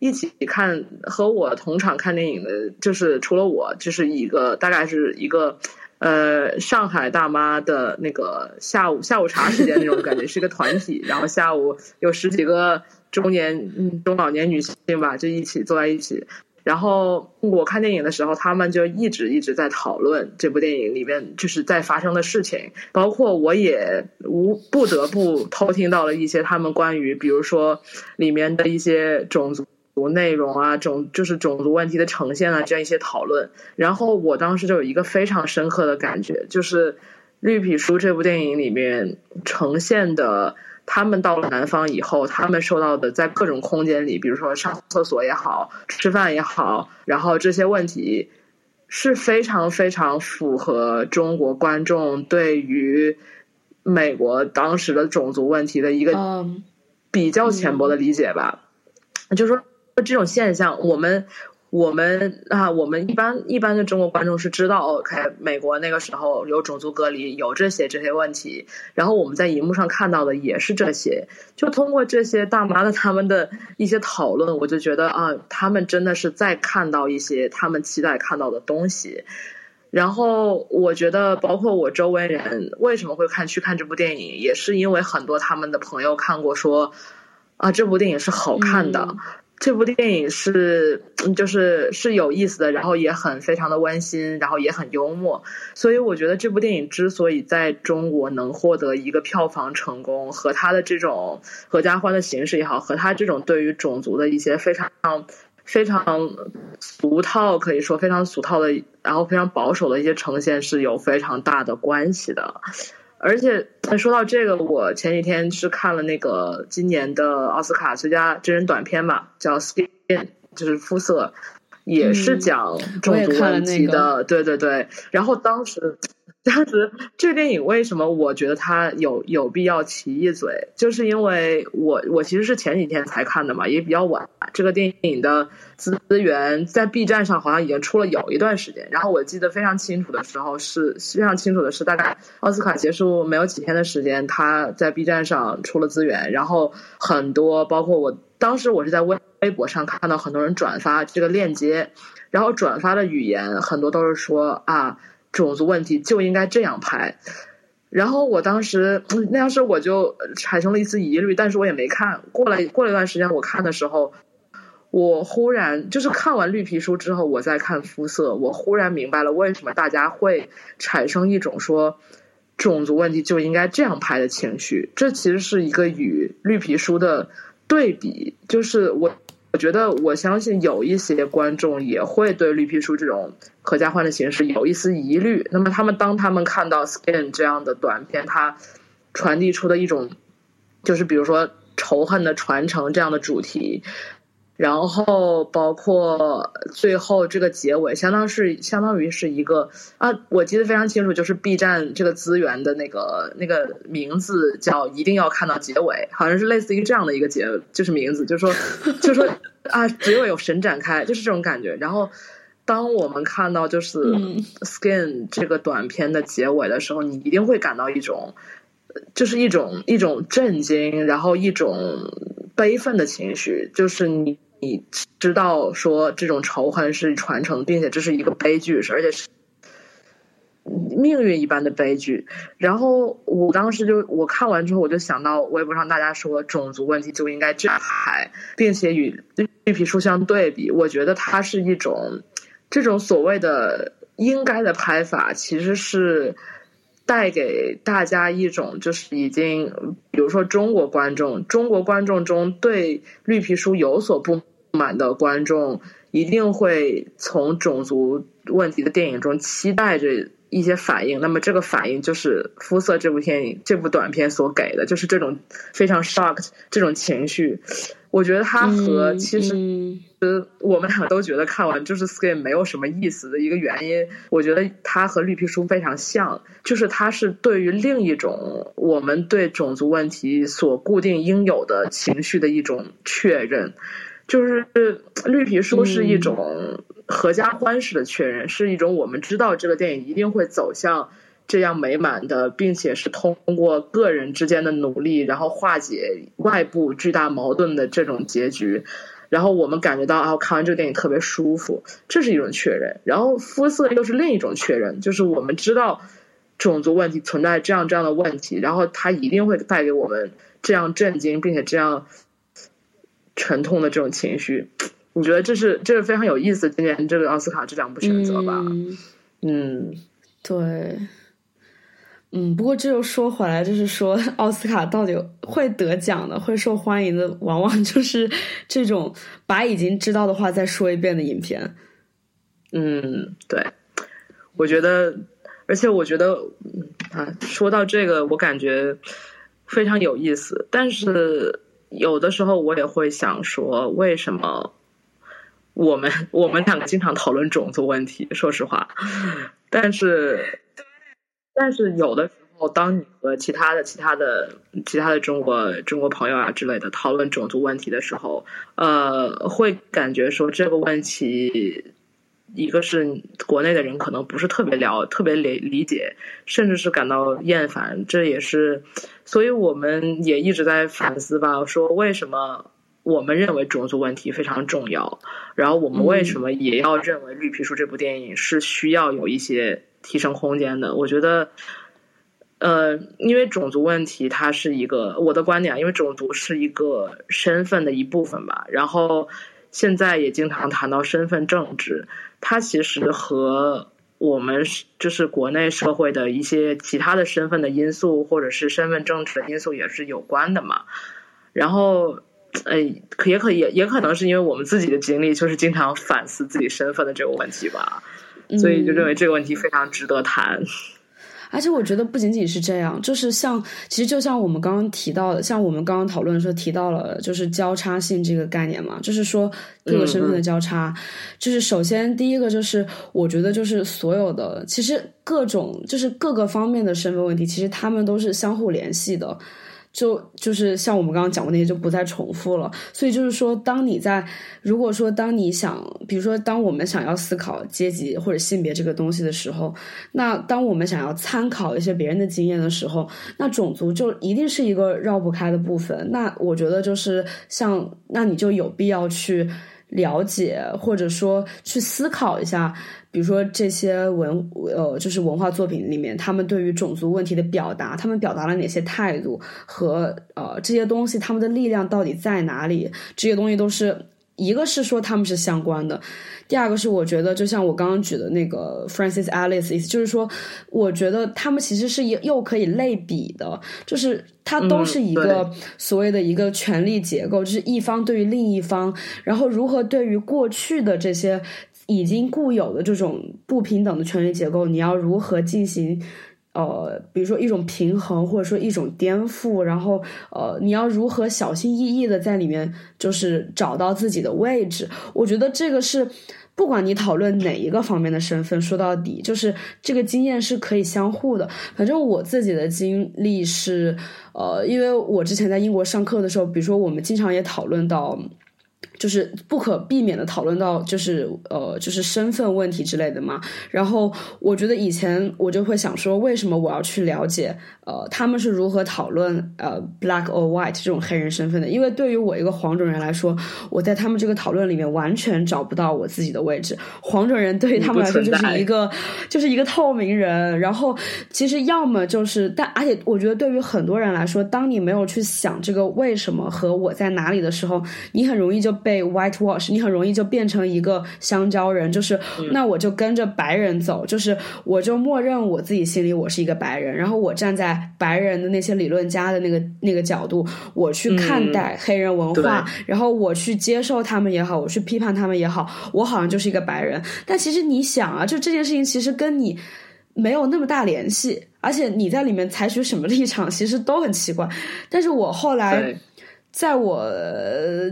一起看和我同场看电影的，就是除了我，就是一个大概是一个呃上海大妈的那个下午下午茶时间那种感觉，是一个团体，然后下午有十几个。中年嗯中老年女性吧，就一起坐在一起。然后我看电影的时候，他们就一直一直在讨论这部电影里面就是在发生的事情。包括我也无不得不偷听到了一些他们关于，比如说里面的一些种族内容啊，种就是种族问题的呈现啊，这样一些讨论。然后我当时就有一个非常深刻的感觉，就是《绿皮书》这部电影里面呈现的。他们到了南方以后，他们受到的在各种空间里，比如说上厕所也好，吃饭也好，然后这些问题是非常非常符合中国观众对于美国当时的种族问题的一个比较浅薄的理解吧。就是说这种现象，我们。我们啊，我们一般一般的中国观众是知道，OK，美国那个时候有种族隔离，有这些这些问题。然后我们在荧幕上看到的也是这些。就通过这些大妈的他们的一些讨论，我就觉得啊，他们真的是在看到一些他们期待看到的东西。然后我觉得，包括我周围人为什么会看去看这部电影，也是因为很多他们的朋友看过，说啊，这部电影是好看的。这部电影是就是是有意思的，然后也很非常的温馨，然后也很幽默，所以我觉得这部电影之所以在中国能获得一个票房成功，和它的这种合家欢的形式也好，和它这种对于种族的一些非常非常俗套，可以说非常俗套的，然后非常保守的一些呈现是有非常大的关系的。而且说到这个，我前几天是看了那个今年的奥斯卡最佳真人短片嘛，叫《Skin》，就是肤色，也是讲种族问题的。对对对，然后当时。当时这个电影为什么我觉得它有有必要提一嘴，就是因为我我其实是前几天才看的嘛，也比较晚。这个电影的资源在 B 站上好像已经出了有一段时间，然后我记得非常清楚的时候是非常清楚的是，大概奥斯卡结束没有几天的时间，他在 B 站上出了资源，然后很多包括我当时我是在微微博上看到很多人转发这个链接，然后转发的语言很多都是说啊。种族问题就应该这样拍，然后我当时那当时我就产生了一丝疑虑，但是我也没看。过了过了一段时间，我看的时候，我忽然就是看完绿皮书之后，我再看肤色，我忽然明白了为什么大家会产生一种说种族问题就应该这样拍的情绪。这其实是一个与绿皮书的对比，就是我。我觉得，我相信有一些观众也会对绿皮书这种合家欢的形式有一丝疑虑。那么，他们当他们看到《Skin》这样的短片，它传递出的一种，就是比如说仇恨的传承这样的主题。然后包括最后这个结尾，相当是相当于是一个啊，我记得非常清楚，就是 B 站这个资源的那个那个名字叫“一定要看到结尾”，好像是类似于这样的一个结，就是名字，就是说，就是说 啊，结尾有神展开，就是这种感觉。然后当我们看到就是《Skin》这个短片的结尾的时候，你一定会感到一种，就是一种一种震惊，然后一种悲愤的情绪，就是你。你知道说这种仇恨是传承，并且这是一个悲剧，是而且是命运一般的悲剧。然后我当时就我看完之后，我就想到微博上大家说种族问题就应该这样拍，并且与绿皮书相对比，我觉得它是一种这种所谓的应该的拍法，其实是。带给大家一种就是已经，比如说中国观众，中国观众中对绿皮书有所不满的观众，一定会从种族问题的电影中期待着一些反应。那么这个反应就是《肤色》这部电影这部短片所给的，就是这种非常 shocked 这种情绪。我觉得它和其实，呃，我们俩都觉得看完就是《Skin》没有什么意思的一个原因。我觉得它和绿皮书非常像，就是它是对于另一种我们对种族问题所固定应有的情绪的一种确认。就是绿皮书是一种合家欢式的确认，是一种我们知道这个电影一定会走向。这样美满的，并且是通过个人之间的努力，然后化解外部巨大矛盾的这种结局，然后我们感觉到啊，看完这个电影特别舒服，这是一种确认。然后肤色又是另一种确认，就是我们知道种族问题存在这样这样的问题，然后它一定会带给我们这样震惊并且这样沉痛的这种情绪。我觉得这是这是非常有意思？今年这个奥斯卡这两部选择吧？嗯，对。嗯，不过这又说回来，就是说 奥斯卡到底会得奖的、会受欢迎的，往往就是这种把已经知道的话再说一遍的影片。嗯，对，我觉得，而且我觉得啊，说到这个，我感觉非常有意思。但是有的时候我也会想说，为什么我们我们两个经常讨论种族问题？说实话，但是。但是有的时候，当你和其他的、其他的、其他的中国中国朋友啊之类的讨论种族问题的时候，呃，会感觉说这个问题，一个是国内的人可能不是特别了、特别理理解，甚至是感到厌烦。这也是，所以我们也一直在反思吧，说为什么我们认为种族问题非常重要，然后我们为什么也要认为《绿皮书》这部电影是需要有一些。提升空间的，我觉得，呃，因为种族问题，它是一个我的观点，因为种族是一个身份的一部分吧。然后，现在也经常谈到身份政治，它其实和我们就是国内社会的一些其他的身份的因素，或者是身份政治的因素也是有关的嘛。然后，呃，可也可也也可能是因为我们自己的经历，就是经常反思自己身份的这个问题吧，所以就认为这个问题非常值得谈。而且我觉得不仅仅是这样，就是像其实就像我们刚刚提到的，像我们刚刚讨论的时候提到了，就是交叉性这个概念嘛，就是说各个身份的交叉，就是首先第一个就是我觉得就是所有的其实各种就是各个方面的身份问题，其实他们都是相互联系的。就就是像我们刚刚讲过那些，就不再重复了。所以就是说，当你在如果说当你想，比如说当我们想要思考阶级或者性别这个东西的时候，那当我们想要参考一些别人的经验的时候，那种族就一定是一个绕不开的部分。那我觉得就是像，那你就有必要去了解，或者说去思考一下。比如说这些文呃，就是文化作品里面，他们对于种族问题的表达，他们表达了哪些态度和呃这些东西，他们的力量到底在哪里？这些东西都是一个是说他们是相关的，第二个是我觉得就像我刚刚举的那个 Francis Alice 意思，就是说我觉得他们其实是又可以类比的，就是它都是一个所谓的一个权力结构，就是一方对于另一方，然后如何对于过去的这些。已经固有的这种不平等的权力结构，你要如何进行？呃，比如说一种平衡，或者说一种颠覆，然后呃，你要如何小心翼翼的在里面，就是找到自己的位置？我觉得这个是不管你讨论哪一个方面的身份，说到底就是这个经验是可以相互的。反正我自己的经历是，呃，因为我之前在英国上课的时候，比如说我们经常也讨论到。就是不可避免的讨论到，就是呃，就是身份问题之类的嘛。然后我觉得以前我就会想说，为什么我要去了解呃他们是如何讨论呃 black or white 这种黑人身份的？因为对于我一个黄种人来说，我在他们这个讨论里面完全找不到我自己的位置。黄种人对于他们来说就是一个 就是一个透明人。然后其实要么就是，但而且我觉得对于很多人来说，当你没有去想这个为什么和我在哪里的时候，你很容易就被。被 whitewash，你很容易就变成一个香蕉人，就是那我就跟着白人走，就是我就默认我自己心里我是一个白人，然后我站在白人的那些理论家的那个那个角度，我去看待黑人文化，然后我去接受他们也好，我去批判他们也好，我好像就是一个白人。但其实你想啊，就这件事情其实跟你没有那么大联系，而且你在里面采取什么立场，其实都很奇怪。但是我后来。在我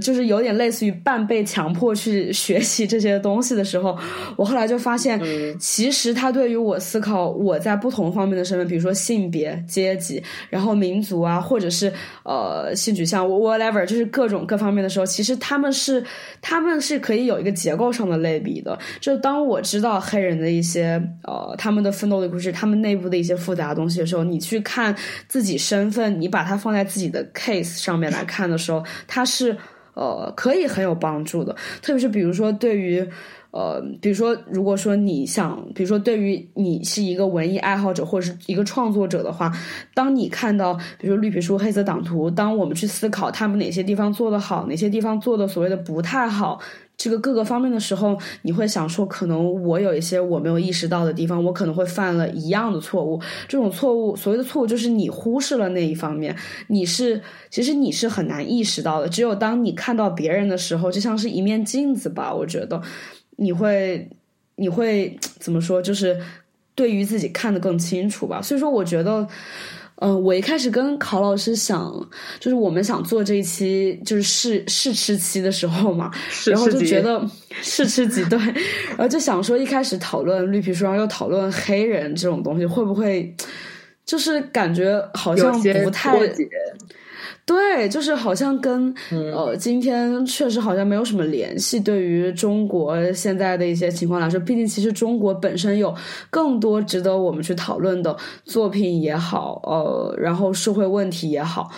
就是有点类似于半被强迫去学习这些东西的时候，我后来就发现，其实他对于我思考我在不同方面的身份，比如说性别、阶级，然后民族啊，或者是呃性取向，whatever，就是各种各方面的时候，其实他们是他们是可以有一个结构上的类比的。就当我知道黑人的一些呃他们的奋斗的故事，他们内部的一些复杂东西的时候，你去看自己身份，你把它放在自己的 case 上面来看。的时候，它是呃可以很有帮助的，特别是比如说对于呃，比如说如果说你想，比如说对于你是一个文艺爱好者或者是一个创作者的话，当你看到比如说绿皮书、黑色党图，当我们去思考他们哪些地方做得好，哪些地方做的所谓的不太好。这个各个方面的时候，你会想说，可能我有一些我没有意识到的地方，我可能会犯了一样的错误。这种错误，所谓的错误，就是你忽视了那一方面。你是，其实你是很难意识到的。只有当你看到别人的时候，就像是一面镜子吧。我觉得，你会，你会怎么说？就是对于自己看得更清楚吧。所以说，我觉得。嗯，我一开始跟考老师想，就是我们想做这一期就是试试吃期的时候嘛，然后就觉得试吃几对，然后就想说一开始讨论绿皮书，然后又讨论黑人这种东西，会不会就是感觉好像不太。对，就是好像跟呃，今天确实好像没有什么联系。对于中国现在的一些情况来说，毕竟其实中国本身有更多值得我们去讨论的作品也好，呃，然后社会问题也好。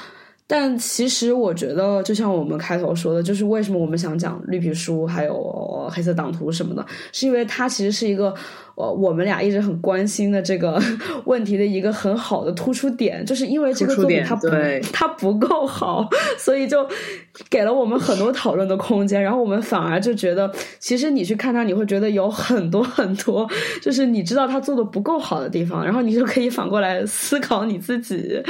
但其实我觉得，就像我们开头说的，就是为什么我们想讲绿皮书还有黑色党图什么的，是因为它其实是一个我我们俩一直很关心的这个 问题的一个很好的突出点，就是因为这个作品它不 它不够好，所以就给了我们很多讨论的空间。然后我们反而就觉得，其实你去看它，你会觉得有很多很多，就是你知道他做的不够好的地方，然后你就可以反过来思考你自己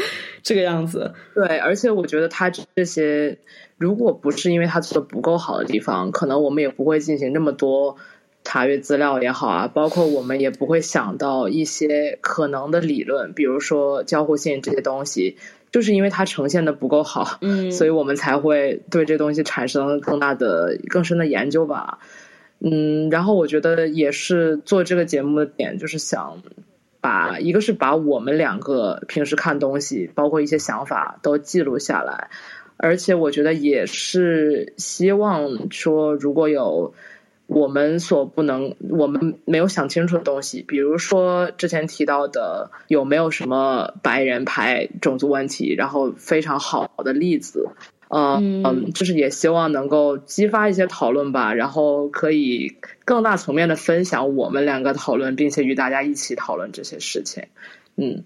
这个样子。对，而且我觉得他这些。如果不是因为他做的不够好的地方，可能我们也不会进行那么多查阅资料也好啊，包括我们也不会想到一些可能的理论，比如说交互性这些东西，就是因为它呈现的不够好，嗯，所以我们才会对这东西产生更大的、更深的研究吧。嗯，然后我觉得也是做这个节目的点，就是想把一个是把我们两个平时看东西，包括一些想法都记录下来。而且我觉得也是希望说，如果有我们所不能、我们没有想清楚的东西，比如说之前提到的有没有什么白人牌种族问题，然后非常好的例子，嗯嗯，就是也希望能够激发一些讨论吧，然后可以更大层面的分享我们两个讨论，并且与大家一起讨论这些事情，嗯。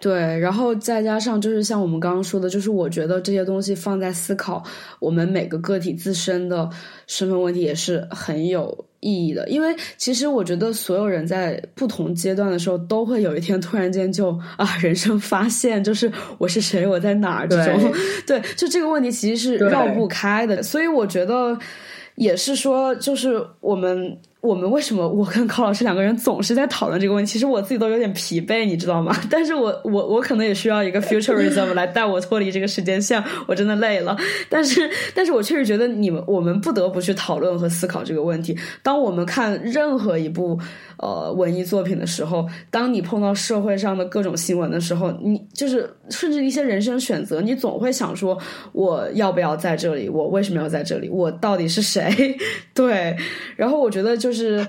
对，然后再加上就是像我们刚刚说的，就是我觉得这些东西放在思考我们每个个体自身的身份问题也是很有意义的。因为其实我觉得所有人在不同阶段的时候，都会有一天突然间就啊，人生发现就是我是谁，我在哪儿这种。对，就这个问题其实是绕不开的。所以我觉得也是说，就是我们。我们为什么我跟高老师两个人总是在讨论这个问题？其实我自己都有点疲惫，你知道吗？但是我我我可能也需要一个 futurism 来带我脱离这个时间线，我真的累了。但是，但是我确实觉得你们我们不得不去讨论和思考这个问题。当我们看任何一部呃文艺作品的时候，当你碰到社会上的各种新闻的时候，你就是甚至一些人生选择，你总会想说：我要不要在这里？我为什么要在这里？我到底是谁？对。然后我觉得就是。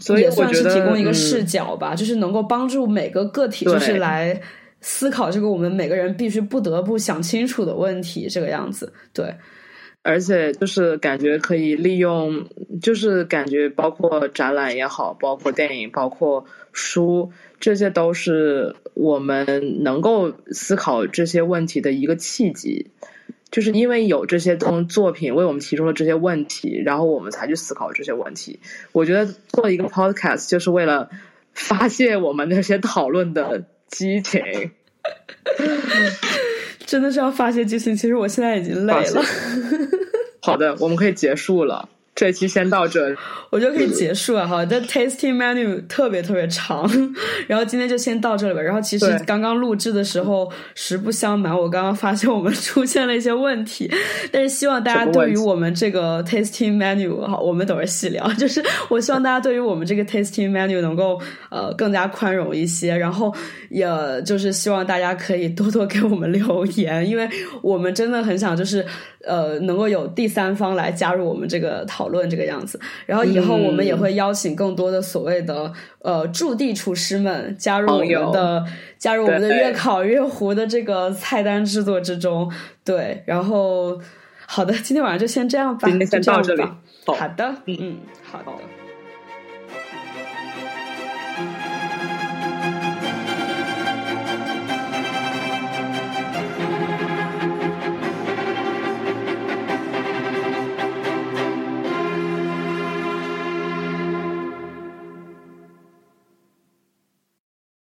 所以算是提供一个视角吧，就是能够帮助每个个体，就是来思考这个我们每个人必须不得不想清楚的问题，这个样子。对，而且就是感觉可以利用，就是感觉包括展览也好，包括电影，包括书，这些都是我们能够思考这些问题的一个契机。就是因为有这些东作品为我们提出了这些问题，然后我们才去思考这些问题。我觉得做一个 podcast 就是为了发泄我们那些讨论的激情。真的是要发泄激情。其实我现在已经累了。好的，我们可以结束了。这期先到这，我觉得可以结束了哈。这 tasting menu 特别特别长，然后今天就先到这里吧。然后其实刚刚录制的时候，实不相瞒，我刚刚发现我们 出现了一些问题，但是希望大家对于我们这个 tasting menu 哈，我们等会细聊。就是我希望大家对于我们这个 tasting menu 能够呃更加宽容一些，然后也就是希望大家可以多多给我们留言，因为我们真的很想就是呃能够有第三方来加入我们这个讨。讨论这个样子，然后以后我们也会邀请更多的所谓的呃驻地厨师们加入我们的加入我们的月烤月湖的这个菜单制作之中。对，然后好的，今天晚上就先这样吧，今天先到这里。好的，嗯嗯，好的。